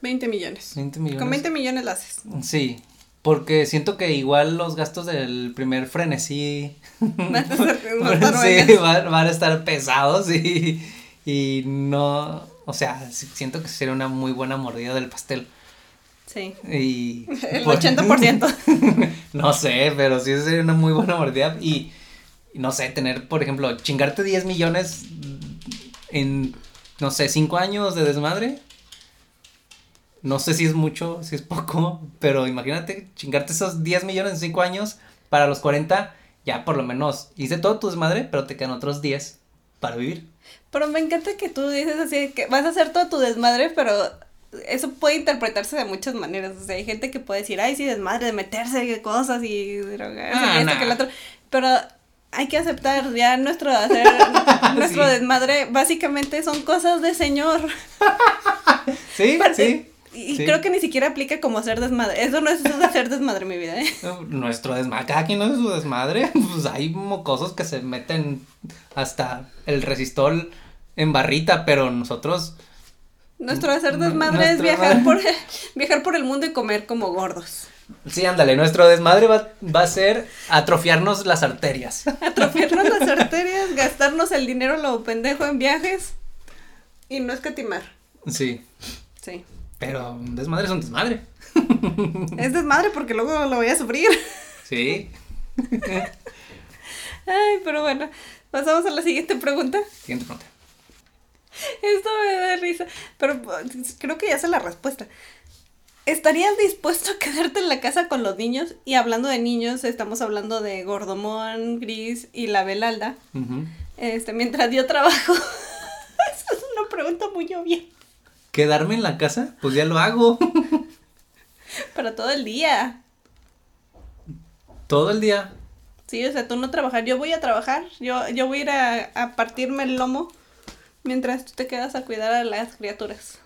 20 millones. 20 millones. Con 20 millones lo haces. Sí, porque siento que igual los gastos del primer frenesí <laughs> Van a <laughs> ser- estar sí, buenas. van, van a estar pesados y, y no, o sea, siento que sería una muy buena mordida del pastel. Sí. Y El por- 80%. <laughs> no sé, pero sí sería una muy buena mordida y, y no sé, tener, por ejemplo, chingarte 10 millones en, no sé, 5 años de desmadre. No sé si es mucho, si es poco, pero imagínate chingarte esos 10 millones en 5 años para los 40, ya por lo menos hice todo tu desmadre, pero te quedan otros 10 para vivir. Pero me encanta que tú dices así, que vas a hacer todo tu desmadre, pero eso puede interpretarse de muchas maneras. O sea, hay gente que puede decir, ay, sí, desmadre, de meterse en cosas y drogarse Ah, y esto nah. que el otro. Pero hay que aceptar ya nuestro <laughs> hacer, nuestro Sí. desmadre, básicamente son cosas de señor. <laughs> Sí, <laughs> sí. Y sí. creo que ni siquiera aplica como hacer desmadre. Eso no es hacer desmadre, mi vida, ¿eh? <laughs> Nuestro desmadre, cada quien hace su desmadre, <laughs> pues hay mocosos que se meten hasta el resistol en barrita, pero nosotros, Nuestro hacer desmadre es viajar por, <laughs> viajar por el mundo y comer como gordos. sí, ándale, nuestro desmadre va, va a ser atrofiarnos las arterias. Atrofiarnos las arterias, gastarnos el dinero lo pendejo en viajes y no escatimar. Sí, Sí. Pero un desmadre es un desmadre. <laughs> Es desmadre porque luego lo voy a sufrir. Sí. <laughs> Ay, pero bueno, pasamos a la siguiente pregunta. Siguiente pregunta. Esto me da risa, pero creo que ya sé la respuesta. ¿Estarías dispuesto a quedarte en la casa con los niños? Y hablando de niños, estamos hablando de Gordomón, Gris y la Belalda. Este, mientras yo trabajo. <laughs> Esa es una pregunta muy obvia. ¿Quedarme en la casa? Pues ya lo hago. <laughs> Pero todo el día. Todo el día. Sí, o sea, tú no trabajar, yo voy a trabajar, yo, yo voy a ir a, a partirme el lomo mientras tú te quedas a cuidar a las criaturas.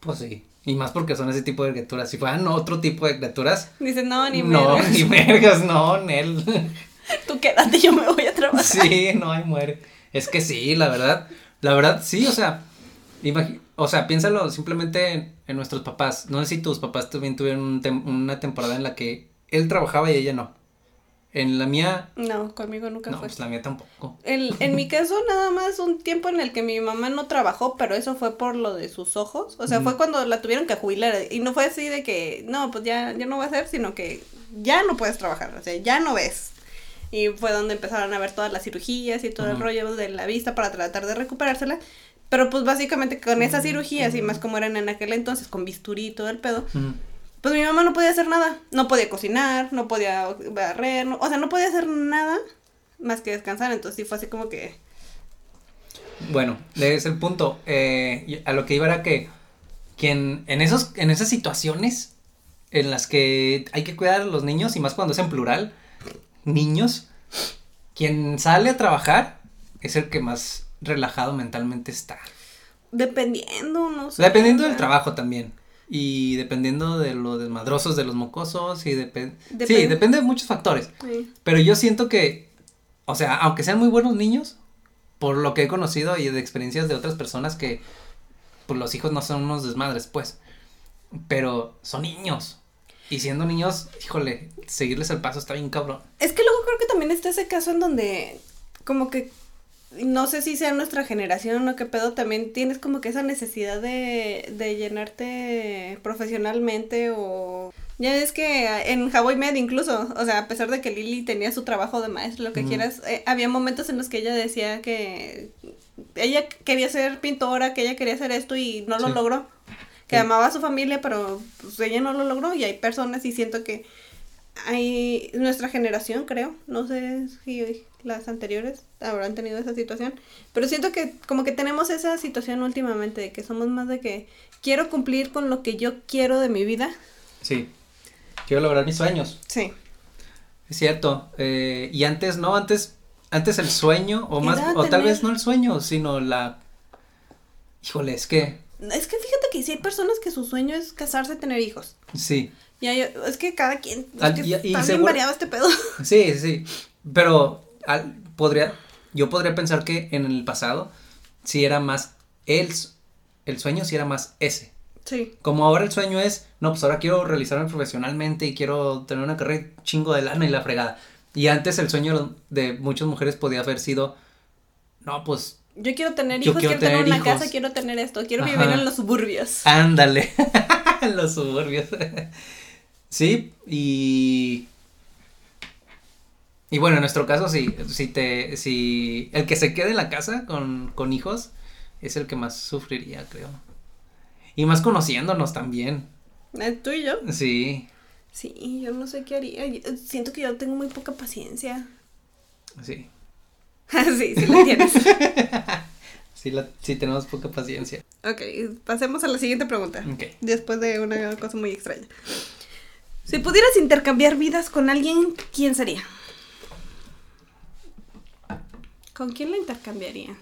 Pues sí. Y más porque son ese tipo de criaturas. Si fueran otro tipo de criaturas. Dice, no, ni no, mergas. ni vergas, no, Nel. <laughs> Tú quédate, yo me voy a trabajar. Sí, no hay muere. Es que sí, la verdad. La verdad, sí, o sea. imagi- o sea, piénsalo simplemente en, en nuestros papás. No sé si tus papás también tuvieron un tem- una temporada en la que él trabajaba y ella no. En la mía, No, conmigo nunca no, fue. pues la mía tampoco. El- en mi caso, nada más un tiempo en el que mi mamá no trabajó, pero eso fue por lo de sus ojos. O sea, fue cuando la tuvieron que jubilar. Y no fue así de que, no, pues ya, ya no va a ser, sino que ya no puedes trabajar. O sea, ya no ves. Y fue donde empezaron a ver todas las cirugías y todo el rollo de la vista para tratar de recuperársela. Pero pues básicamente con esas cirugías y más como eran en aquel entonces, con bisturí y todo el pedo, pues mi mamá no podía hacer nada. No podía cocinar, no podía barrer, no- o sea, no podía hacer nada más que descansar. Entonces sí fue así como que... Bueno, ese es el punto. Eh, a lo que iba era que quien en esos, en esas situaciones en las que hay que cuidar a los niños, y más cuando es en plural, niños, quien sale a trabajar es el que más relajado mentalmente está. Dependiendo, no sé. Dependiendo del trabajo también. Y dependiendo de lo desmadrosos de los mocosos y depende... Sí, Depende. depende de muchos factores. sí. Pero yo siento que, o sea, aunque sean muy buenos niños, por lo que he conocido y de experiencias de otras personas que, pues los hijos no son unos desmadres, pues. Pero son niños. Y siendo niños, híjole, seguirles el paso está bien cabrón. Es que luego creo que también está ese caso en donde, como que, no sé si sea nuestra generación o qué pedo, también tienes como que esa necesidad de, de llenarte profesionalmente o... Ya es que en Hawaii Med incluso, o sea, a pesar de que Lily tenía su trabajo de maestra, lo que quieras, eh, había momentos en los que ella decía que ella quería ser pintora, que ella quería hacer esto y no lo logró. Que Sí. amaba a su familia, pero pues ella no lo logró y hay personas y siento que hay nuestra generación, creo, no sé si las anteriores habrán tenido esa situación, pero siento que como que tenemos esa situación últimamente de que somos más de que quiero cumplir con lo que yo quiero de mi vida. Sí. Quiero lograr mis sueños. Sí. Es cierto. eh, y antes no, antes, antes el sueño, o más, o tal vez no el sueño, sino la. Híjole, es que. Es que fíjate que sí hay personas que su sueño es casarse, tener hijos. Sí. Y hay- es que cada quien, es que y- y está bien seguro- variado este pedo. <laughs> Sí, sí. Pero al- podría, yo podría pensar que en el pasado sí era más el, el sueño sí era más ese. Sí. Como ahora el sueño es, no, pues ahora quiero realizarme profesionalmente y quiero tener una carrera chingo de lana y la fregada. Y antes el sueño de muchas mujeres podía haber sido, no, pues Yo quiero tener hijos, quiero quiero, tener, tener una hijos. casa, quiero tener esto, quiero Ajá. vivir en los suburbios. Ándale, <laughs> en los suburbios. Sí, y. Y bueno, en nuestro caso, sí, si te, si el que se quede en la casa con, con hijos es el que más sufriría, creo. Y más conociéndonos también. Eh, Tú y yo. Sí, Sí, yo no sé qué haría. Yo- Siento que yo tengo muy poca paciencia. sí. <laughs> sí, sí la tienes. <laughs> Sí, la, sí tenemos poca paciencia. ok, pasemos a la siguiente pregunta. Ok. Después de una cosa muy extraña. Si pudieras intercambiar vidas con alguien, ¿quién sería? ¿Con quién la intercambiaría?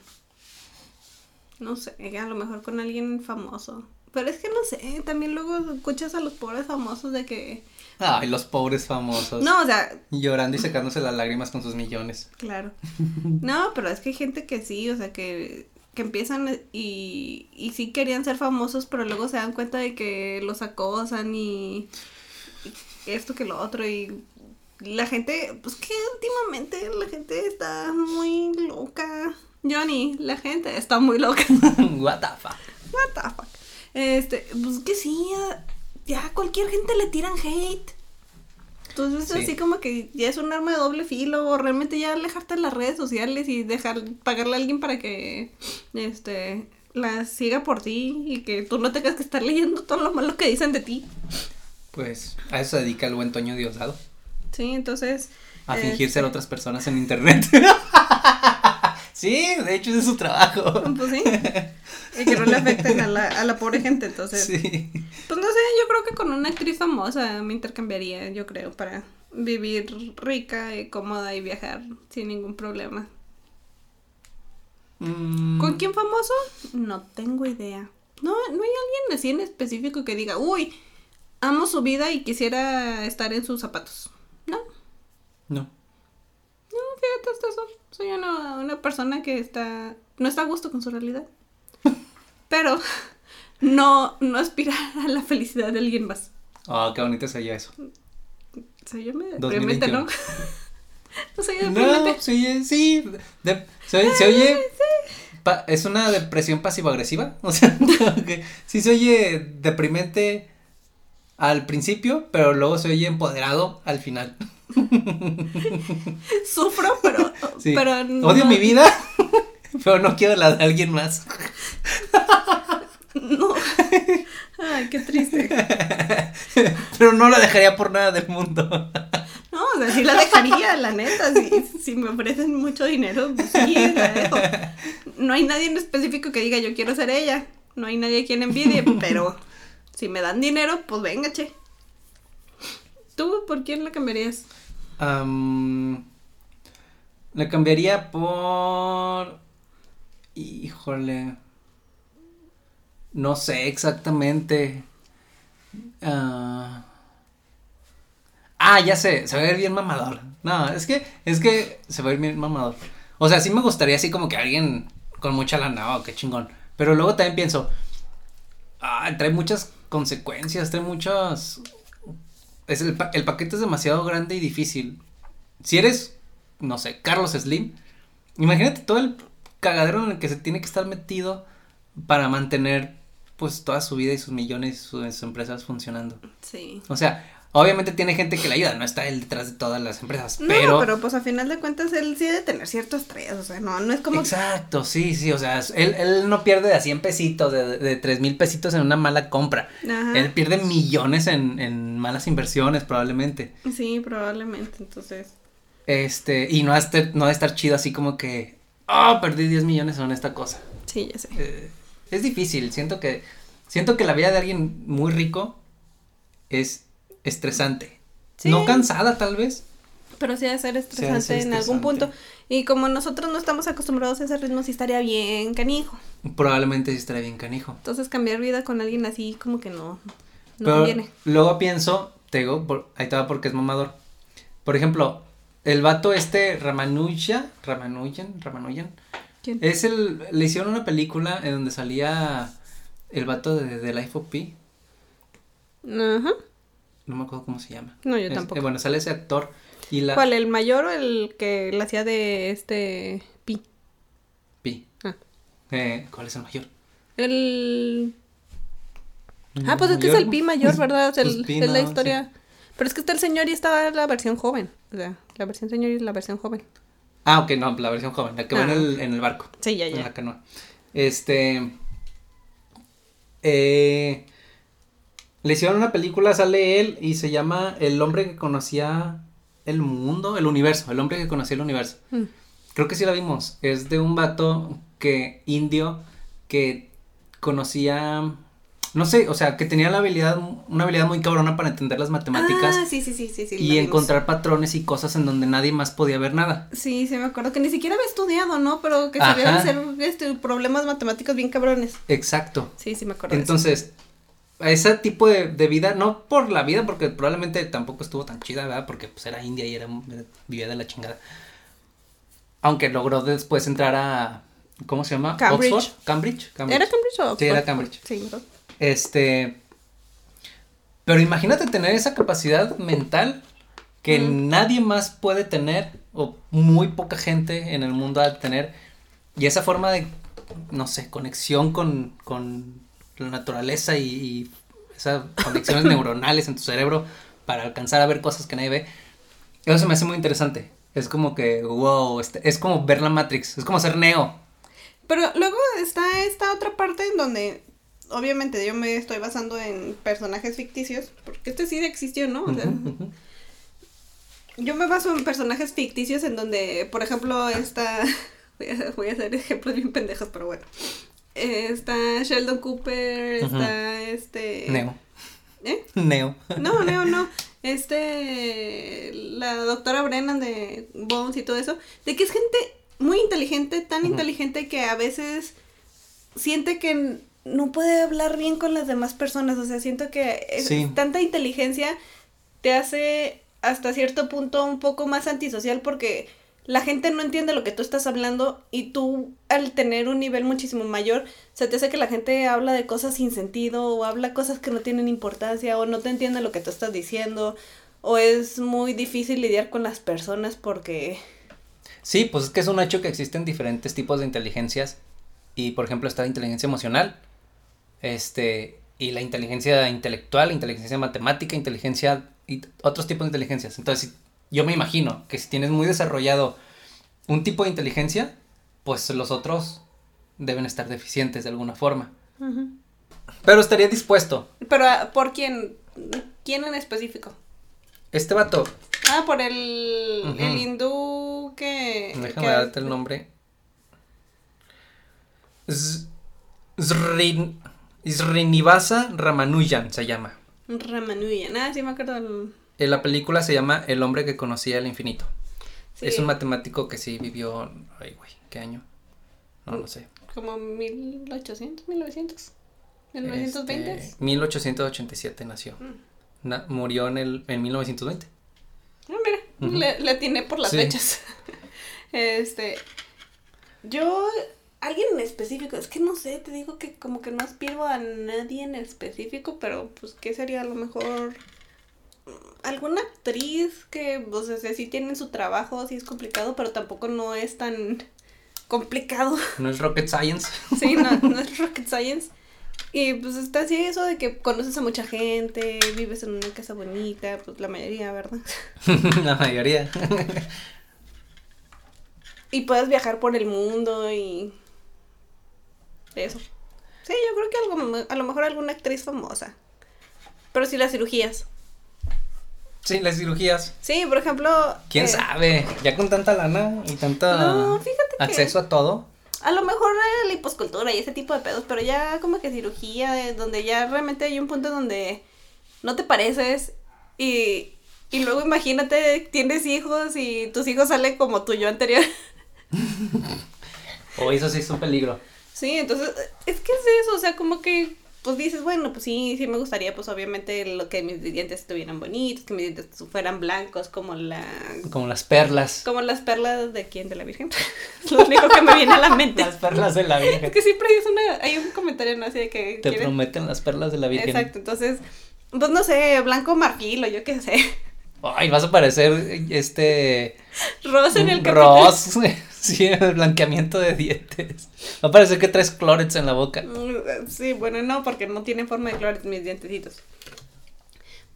No sé, a lo mejor con alguien famoso. Pero es que no sé, también luego escuchas a los pobres famosos de que... Ay, los pobres famosos. No, o sea, Llorando y secándose las lágrimas con sus millones. Claro. <laughs> No, pero es que hay gente que sí, o sea, que, que empiezan y, y sí querían ser famosos, pero luego se dan cuenta de que los acosan y, y esto que lo otro y la gente, pues que últimamente la gente está muy loca. Johnny, la gente está muy loca. <laughs> What the fuck. What the fuck. Este, pues que sí, ya, ya cualquier gente le tiran hate. Entonces, Sí. así como que ya es un arma de doble filo, o realmente ya alejarte de las redes sociales y dejar, pagarle a alguien para que, este, la siga por ti y que tú no tengas que estar leyendo todo lo malo que dicen de ti. Pues a eso se dedica el buen Toño Diosdado. Sí, entonces. A este, fingir ser otras personas en internet. <laughs> sí, de hecho ese es su trabajo. Pues sí. Y que no le afecten a la, a la pobre gente, entonces. Sí. Pues no sé, yo creo que con una actriz famosa me intercambiaría, yo creo, para vivir rica y cómoda y viajar sin ningún problema. Mm, ¿Con quién famoso? No tengo idea. No, no hay alguien así en específico que diga, uy, amo su vida y quisiera estar en sus zapatos. No, No. no, fíjate hasta eso. Soy una, una persona que está, no está a gusto con su realidad. <laughs> Pero <laughs> no, no aspira a la felicidad de alguien más. Oh, qué bonito sería eso. O sea, yo me 2021. deprimente, ¿no? <laughs> No, deprimente. se oye, sí. de- se oye, se oye pa- es una depresión pasivo-agresiva. O sea, sí se oye deprimente al principio, pero luego se oye empoderado al final. <laughs> Sufro, pero. <laughs> Sí. pero no- Odio mi vida, <laughs> pero no quiero la de alguien más. No. Ay, qué triste. pero no la dejaría por nada del mundo. No, o sea, sí la dejaría, la neta. Si, si me ofrecen mucho dinero, pues sí, la dejo. No hay nadie en específico que diga yo quiero ser ella. No hay nadie a quien envidie, pero si me dan dinero, pues venga, che. ¿Tú por quién la cambiarías? Am, la cambiaría por. Híjole. No sé exactamente. Ah. Ah, ya sé, se va a ver bien mamador. No, es que, es que se va a ver bien mamador. O sea, sí me gustaría así como que alguien con mucha lana, oh, qué chingón. Pero luego también pienso, ah, trae muchas consecuencias, trae muchas... Es el, pa- el paquete es demasiado grande y difícil. Si eres, no sé, Carlos Slim, imagínate todo el cagadero en el que se tiene que estar metido para mantener pues toda su vida y sus millones y sus, sus empresas funcionando. Sí. O sea, obviamente tiene gente que le ayuda, no está él detrás de todas las empresas, No, pero... pero, pues a final de cuentas él sí debe tener cierto estrés, o sea, no, no es como Exacto, sí, sí, o sea, él, él no pierde de a 100 pesitos, de, de 3 mil pesitos en una mala compra. Ajá. Él pierde millones en, en malas inversiones probablemente. Sí, probablemente, entonces. Este, y no va a estar, no va a estar chido así como que, oh, perdí 10 millones en esta cosa. Sí, ya sé. Eh, es difícil, siento que, siento que la vida de alguien muy rico es estresante. Sí. No cansada tal vez. Pero sí ha de ser estresante ser en algún punto. Y como nosotros no estamos acostumbrados a ese ritmo, sí estaría bien canijo. Probablemente sí estaría bien canijo. Entonces cambiar vida con alguien así como que no, no Pero conviene. luego pienso, te digo, por- ahí estaba porque es mamador. Por ejemplo, el vato este Ramanuja, Ramanujan, Ramanujan, ¿Quién? es el, le hicieron una película en donde salía el vato de, de Life of Pi, Ajá. No me acuerdo cómo se llama. No, yo Es- tampoco. eh, bueno, sale ese actor y la ¿Cuál? ¿El mayor o el que la hacía de este Pi? Pi. Ah. Eh, ¿Cuál es el mayor? El. Ah, pues es que es el Pi mayor, ¿verdad? <laughs> Es, el- Pues Pi, es la historia. Pero es que está el señor y está la versión joven. O sea, la versión señor y la versión joven. Ah, ok, no, la versión joven, la que va en Ah. el, en el barco. Sí, ya, En ya. la canoa. Este. Eh, le hicieron una película, sale él y se llama El hombre que conocía el mundo, el universo, el hombre que conocía el universo. Mm. Creo que sí la vimos. Es de un vato que indio que conocía, no sé, o sea, que tenía la habilidad, una habilidad muy cabrona para entender las matemáticas Ah, sí, sí, sí, sí, y encontrar patrones y cosas en donde nadie más podía ver nada. Sí, sí, me acuerdo que ni siquiera había estudiado, ¿no? Pero que sabía hacer este, problemas matemáticos bien cabrones. Exacto. Sí, sí, me acuerdo. de eso. A ese tipo de, de vida, no por la vida, porque probablemente tampoco estuvo tan chida, ¿verdad? Porque pues era india y era, vivía de la chingada. Aunque logró después entrar a, ¿cómo se llama? Cambridge. Oxford, Cambridge. Cambridge. ¿Era Cambridge o Sí, Oxford? era Cambridge. Sí, ¿verdad? Este, pero imagínate tener esa capacidad mental que Mm. nadie más puede tener, o muy poca gente en el mundo ha de tener, y esa forma de, no sé, conexión con, con la naturaleza y, y esas conexiones <laughs> neuronales en tu cerebro para alcanzar a ver cosas que nadie ve, eso se me hace muy interesante. Es como que, wow, este- es como ver la Matrix, es como ser Neo. Pero luego está esta otra parte en donde, obviamente, yo me estoy basando en personajes ficticios, porque este sí existió, ¿no? O sea, yo me baso en personajes ficticios en donde, por ejemplo, está. <laughs> Voy a, voy a hacer ejemplos bien pendejos, pero bueno. Eh, está Sheldon Cooper, está este. Neo. ¿Eh? Neo. No, no, no. <laughs> Este, la doctora Brennan de Bones y todo eso, de que es gente muy inteligente, tan inteligente que a veces siente que no puede hablar bien con las demás personas, o sea, siento que es- Sí. tanta inteligencia te hace hasta cierto punto un poco más antisocial porque la gente no entiende lo que tú estás hablando y tú al tener un nivel muchísimo mayor se te hace que la gente habla de cosas sin sentido o habla cosas que no tienen importancia o no te entiende lo que tú estás diciendo o es muy difícil lidiar con las personas porque Sí, pues es que es un hecho que existen diferentes tipos de inteligencias y por ejemplo está la inteligencia emocional, este, y la inteligencia intelectual, inteligencia matemática, inteligencia y otros tipos de inteligencias. Entonces, si- yo me imagino que si tienes muy desarrollado un tipo de inteligencia, pues los otros deben estar deficientes de alguna forma. Pero estaría dispuesto. pero ah, por quién quién en específico Este vato, ah por el el hindú que déjame que- darte el nombre. Z- Srinivasa Ramanujan se llama. Ramanujan ah sí me acuerdo En la película se llama El hombre que conocía el infinito. sí, Es un matemático que sí vivió. Ay, güey, ¿qué año? No lo sé. como 1800 1900 1920 Este, 1887 nació. Mm. Na- murió en, el, en 1920. Ah, mira, le, le atiné por las Sí. fechas. <laughs> Este, yo, alguien en específico, es que no sé, te digo que como que no aspiro a nadie en específico, pero pues, ¿qué sería a lo mejor? Alguna actriz que, o sea, sí tienen su trabajo, sí es complicado, pero tampoco no es tan complicado. No es rocket science. <laughs> Sí, no, no es rocket science. Y pues está así eso de que conoces a mucha gente, vives en una casa bonita, pues la mayoría, ¿verdad? <laughs> la mayoría. Y puedes viajar por el mundo y eso. Sí, yo creo que algo, a lo mejor alguna actriz famosa. Pero sí las cirugías. Sí, las cirugías. Sí, por ejemplo. ¿Quién eh, sabe? Ya con tanta lana y tanta No, fíjate que- acceso a todo. A lo mejor eh, liposcultura y ese tipo de pedos, pero ya como que cirugía, eh, donde ya realmente hay un punto donde no te pareces y, y luego imagínate, tienes hijos y tus hijos salen como tu yo anterior. <laughs> O eso sí es un peligro. Sí, entonces, es que es eso, o sea, como que, pues dices, bueno, pues sí, sí me gustaría, pues obviamente, lo que mis dientes estuvieran bonitos, que mis dientes fueran blancos, como la, Como las perlas. como las perlas de quién, de la Virgen. <laughs> Lo único que me viene a la mente. Las perlas de la Virgen. Es que siempre es una, hay un comentario, ¿no? Así de que Te quieren- prometen las perlas de la Virgen. Exacto, entonces, pues no sé, blanco marfil o yo qué sé. Ay, vas a parecer este. Rosa en el. Ross. <laughs> Sí, el blanqueamiento de dientes. Va a parecer que traes clorets en la boca. Mm, Sí, bueno, no, porque no tienen forma de clores mis dientecitos.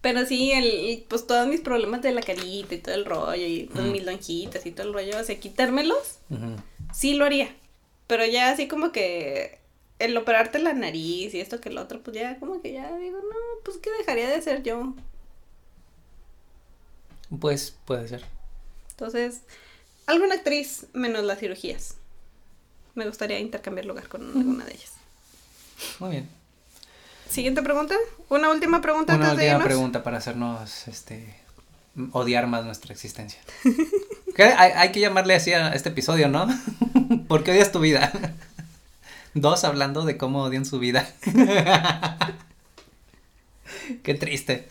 Pero sí, el, pues todos mis problemas de la carita y todo el rollo, y pues, Mm. mis lonjitas y todo el rollo, o sea, quitármelos, sí lo haría. Pero ya así como que el operarte la nariz y esto que el otro, pues ya como que ya digo, no, pues qué dejaría de ser yo. Pues puede ser. Entonces, alguna actriz menos las cirugías. Me gustaría intercambiar lugar con alguna de ellas. Muy bien. Siguiente pregunta. Una última pregunta Una antes de última irnos. pregunta para hacernos este odiar más nuestra existencia. <laughs> Hay, hay que llamarle así a este episodio, ¿no? <laughs> ¿Por qué odias tu vida? <laughs> Dos hablando de cómo odian su vida. Qué triste.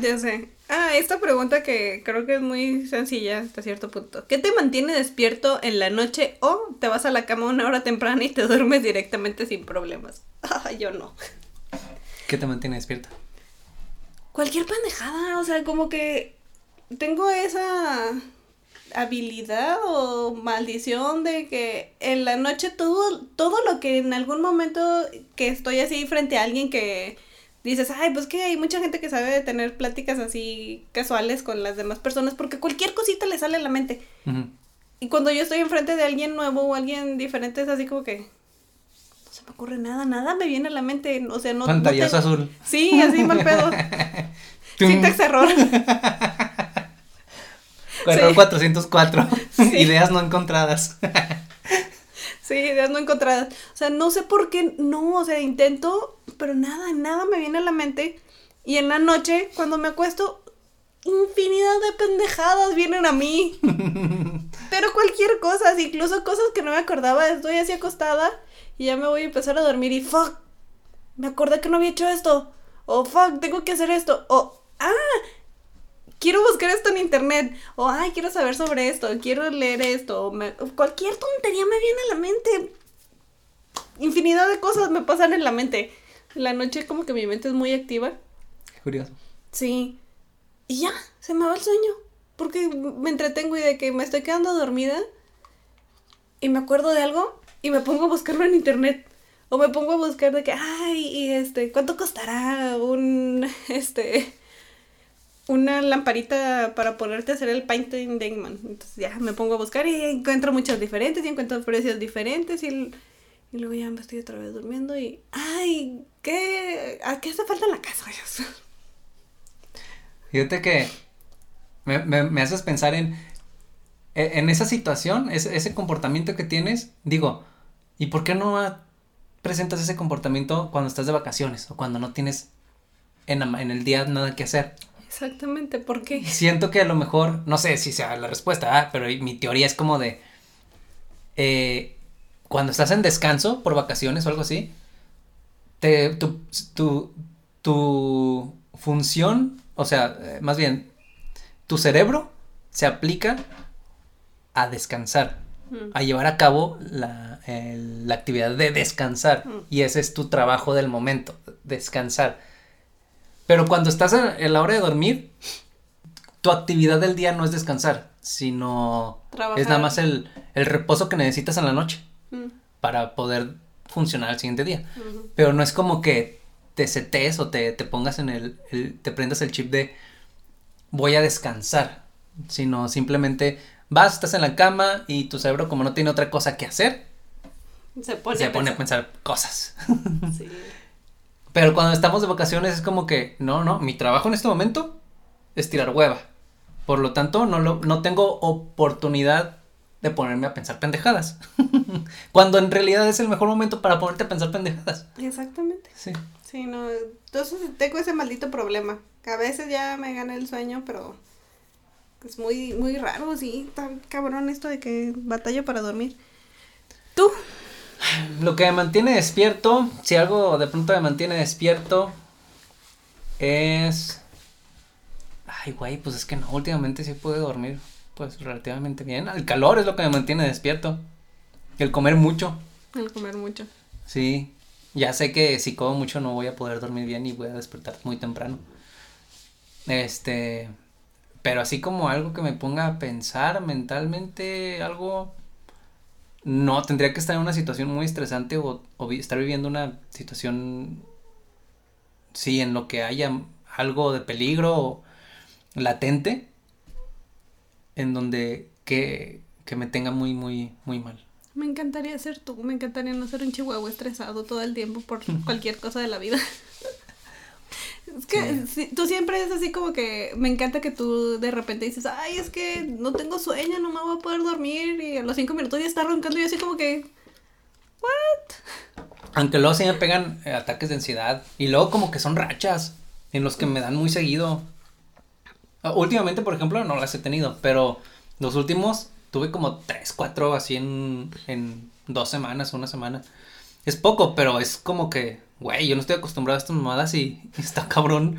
Ya sé. Ah, esta pregunta que creo que es muy sencilla hasta cierto punto. ¿Qué te mantiene despierto en la noche o te vas a la cama una hora temprana y te <laughs> duermes directamente sin problemas? <laughs> Ah, yo no. ¿Qué te mantiene despierta? Cualquier pendejada, o sea, como que tengo esa habilidad o maldición de que en la noche todo, todo lo que en algún momento que estoy así frente a alguien que dices, ay, pues que hay mucha gente que sabe de tener pláticas así casuales con las demás personas porque cualquier cosita le sale a la mente. Y cuando yo estoy enfrente de alguien nuevo o alguien diferente es así como que no se me ocurre nada, nada me viene a la mente, o sea, no... no Pantallazo azul. Sí, así mal <laughs> pedo. Syntax error. <laughs> Error Sí. 404. <laughs> Sí. Ideas no encontradas. Sí, ideas no encontradas. O sea, no sé por qué no, o sea, intento, pero nada, nada me viene a la mente. Y en la noche, cuando me acuesto, infinidad de pendejadas vienen a mí. <laughs> pero cualquier cosa, incluso cosas que no me acordaba, estoy así acostada y ya me voy a empezar a dormir y fuck, me acordé que no había hecho esto. O fuck, tengo que hacer esto. O, ah, quiero buscar esto en internet, o ay, quiero saber sobre esto, quiero leer esto, o me- cualquier tontería me viene a la mente. Infinidad de cosas me pasan en la mente. En la noche como que mi mente es muy activa. Curioso. Sí. Y ya, se me va el sueño. Porque me entretengo y de que me estoy quedando dormida. Y me acuerdo de algo y me pongo a buscarlo en internet. O me pongo a buscar de que, ay, y este, ¿cuánto costará un, <laughs> este, una lamparita para ponerte a hacer el painting de Eggman? Entonces ya me pongo a buscar y encuentro muchas diferentes y encuentro precios diferentes y, y luego ya me estoy otra vez durmiendo y, ay, ¿qué, ¿a qué hace falta en la casa? Fíjate que me, me, me haces pensar en, e, en esa situación, ese, ese comportamiento que tienes, digo, ¿y por qué no presentas ese comportamiento cuando estás de vacaciones o cuando no tienes en, en el día nada que hacer? Exactamente, ¿por qué? Siento que a lo mejor, no sé si sea la respuesta, pero mi teoría es como de, eh, cuando estás en descanso por vacaciones o algo así, te, tu, tu, tu función, o sea, eh, más bien, tu cerebro se aplica a descansar, Mm. a llevar a cabo la, el- la actividad de descansar. Mm. Y ese es tu trabajo del momento, descansar. Pero cuando estás en, la hora de dormir, tu actividad del día no es descansar, sino Trabajar. es nada más el, el reposo que necesitas en la noche Mm, para poder funcionar al siguiente día. Pero no es como que te setees o te, te pongas en el, el- te prendas el chip de voy a descansar, sino simplemente vas, estás en la cama y tu cerebro como no tiene otra cosa que hacer, Se pone, se a pone a pensar. pensar cosas. Sí. <laughs> Pero cuando estamos de vacaciones es como que, no, no, mi trabajo en este momento es tirar hueva. Por lo tanto, no, lo, no tengo oportunidad de ponerme a pensar pendejadas. <laughs> cuando en realidad es el mejor momento para ponerte a pensar pendejadas. Exactamente. Sí. Sí, no. Entonces tengo ese maldito problema. que A veces ya me gana el sueño, pero es muy, muy raro, sí. Está cabrón esto de que batallo para dormir. ¿Tú? Lo que me mantiene despierto, si algo de pronto me mantiene despierto, es... Ay, güey, pues es que no, últimamente sí puedo dormir, pues relativamente bien. El calor es lo que me mantiene despierto. El comer mucho, El comer mucho. sí. Ya sé que si como mucho no voy a poder dormir bien y voy a despertar muy temprano. Este... Pero así como algo que me ponga a pensar mentalmente, algo... No, tendría que estar en una situación muy estresante o, estar viviendo una situación, sí, en lo que haya algo de peligro latente, en donde que, que me tenga muy, muy, muy mal. Me encantaría ser tú. Me encantaría no ser un chihuahua estresado todo el tiempo por <laughs> cualquier cosa de la vida. Es que sí, tú siempre es así como que me encanta que tú de repente dices, ay, es que no tengo sueño, no me voy a poder dormir y a los cinco minutos ya está roncando y yo así como que, ¿what? Aunque luego sí me pegan eh, ataques de ansiedad y luego como que son rachas en los que me dan muy seguido. Ah, Últimamente, por ejemplo, no las he tenido, pero los últimos tuve como tres, cuatro así en, en dos semanas, una semana. Es poco, pero es como que, güey, yo no estoy acostumbrado a estas mamadas y <laughs> está cabrón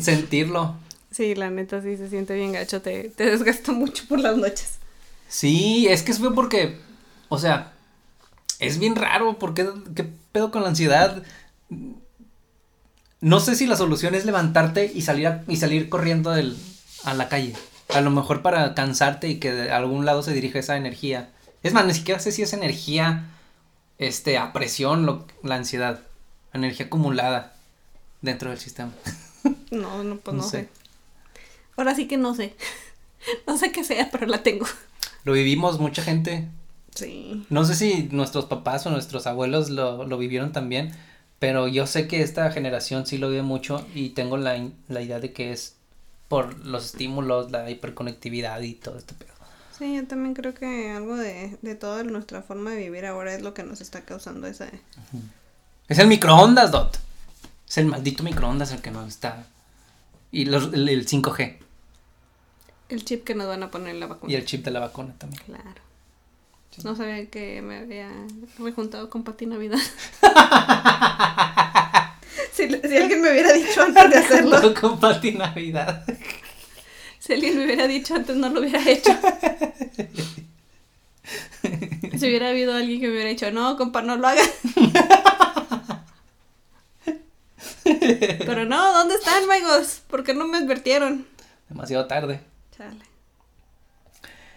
sentirlo. Sí, la neta sí se siente bien gacho, te, te desgasta mucho por las noches. Sí, es que es fue porque, o sea, es bien raro, porque qué pedo con la ansiedad. No sé si la solución es levantarte y salir a- y salir corriendo del, a la calle. A lo mejor para cansarte y que de algún lado se dirija esa energía. Es más, ni siquiera sé si es energía, este, a presión, lo- la ansiedad, energía acumulada dentro del sistema. <laughs> No, no, pues No no, sé. sé. Ahora sí que no sé. <laughs> No sé qué sea, pero la tengo. Lo vivimos mucha gente, Sí. No sé si nuestros papás o nuestros abuelos lo, lo vivieron también, pero yo sé que esta generación sí lo vive mucho y tengo la, la idea de que es por los estímulos, la hiperconectividad y todo este pedo. Sí, yo también creo que algo de, de toda nuestra forma de vivir ahora es lo que nos está causando esa... Es el microondas, Dot. Es el maldito microondas el que nos está... Y los- el, el 5G El chip que nos van a poner en la vacuna. y el chip de la vacuna también. Claro. No sabía que me había rejuntado con Pati Navidad. <laughs> si, si alguien me hubiera dicho antes de <laughs> hacerlo, Con Pati Navidad. Si alguien me hubiera dicho antes, no lo hubiera hecho. <laughs> Si hubiera habido alguien que me hubiera dicho, no, compa, no lo hagas. <laughs> Pero no, ¿dónde están, magos? ¿Por qué no me advirtieron? demasiado tarde. Chale.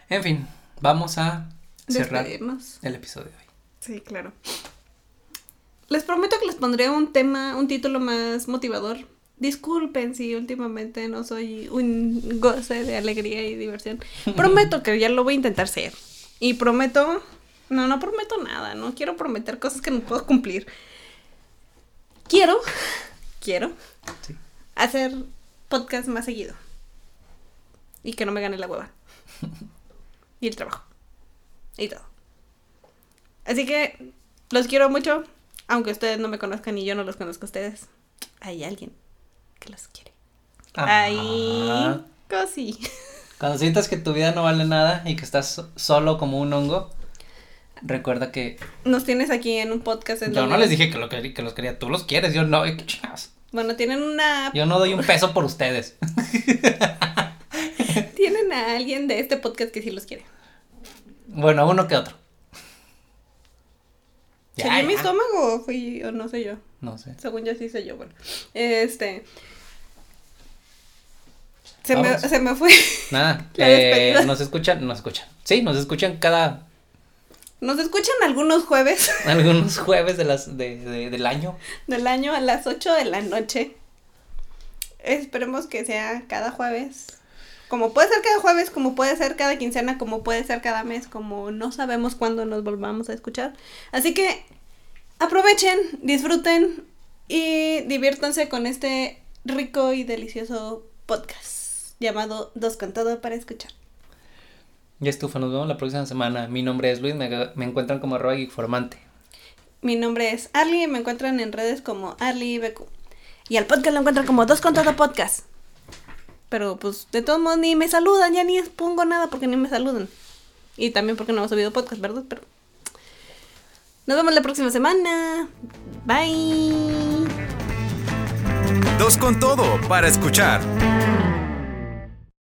En fin, vamos a cerrar el episodio de hoy. Sí, claro. Les prometo que les pondré un tema, un título más motivador. Disculpen si últimamente no soy un goce de alegría y diversión. Prometo que ya lo voy a intentar ser. Y prometo... No, no prometo nada. No quiero prometer cosas que no puedo cumplir. Quiero, quiero Sí. hacer podcast más seguido. Y que no me gane la hueva. <laughs> y el trabajo. Y todo. Así que los quiero mucho. Aunque ustedes no me conozcan y yo no los conozco a ustedes. Hay alguien que los quiere. Ahí. Ah. Cosí. Cuando sientas que tu vida no vale nada y que estás so- solo como un hongo, recuerda que Nos tienes aquí en un podcast. En yo donde- no les dije que, lo que, que los quería, tú los quieres, yo no. Bueno, tienen una. Yo no doy un peso por ustedes. <laughs> Tienen a alguien de este podcast que sí los quiere. Bueno, uno que otro. ¿Sería mi estómago o fui o no sé yo? No sé. Según yo sí soy yo, bueno. Este. Se me, se me fue. <laughs> Nada. <laughs> Eh, nos escuchan, nos escuchan. Sí, nos escuchan cada Nos escuchan algunos jueves <laughs> algunos jueves de las de, de- del año. del año a las 8 de la noche. Esperemos que sea cada jueves. Como puede ser cada jueves, como puede ser cada quincena, como puede ser cada mes, como no sabemos cuándo nos volvamos a escuchar. Así que aprovechen, disfruten y diviértanse con este rico y delicioso podcast llamado Dos con todo para escuchar. Ya estufa, nos vemos la próxima semana. Mi nombre es Luis, me, me encuentran como arroba geekformante. Mi nombre es Arly y me encuentran en redes como Arly BQ. Y al podcast lo encuentran como Dos con todo podcast. Pero pues de todos modos ni me saludan, ya ni pongo nada porque ni me saludan. Y también porque no hemos subido podcast, ¿verdad? Pero nos vemos la próxima semana. Bye. Dos con todo para escuchar.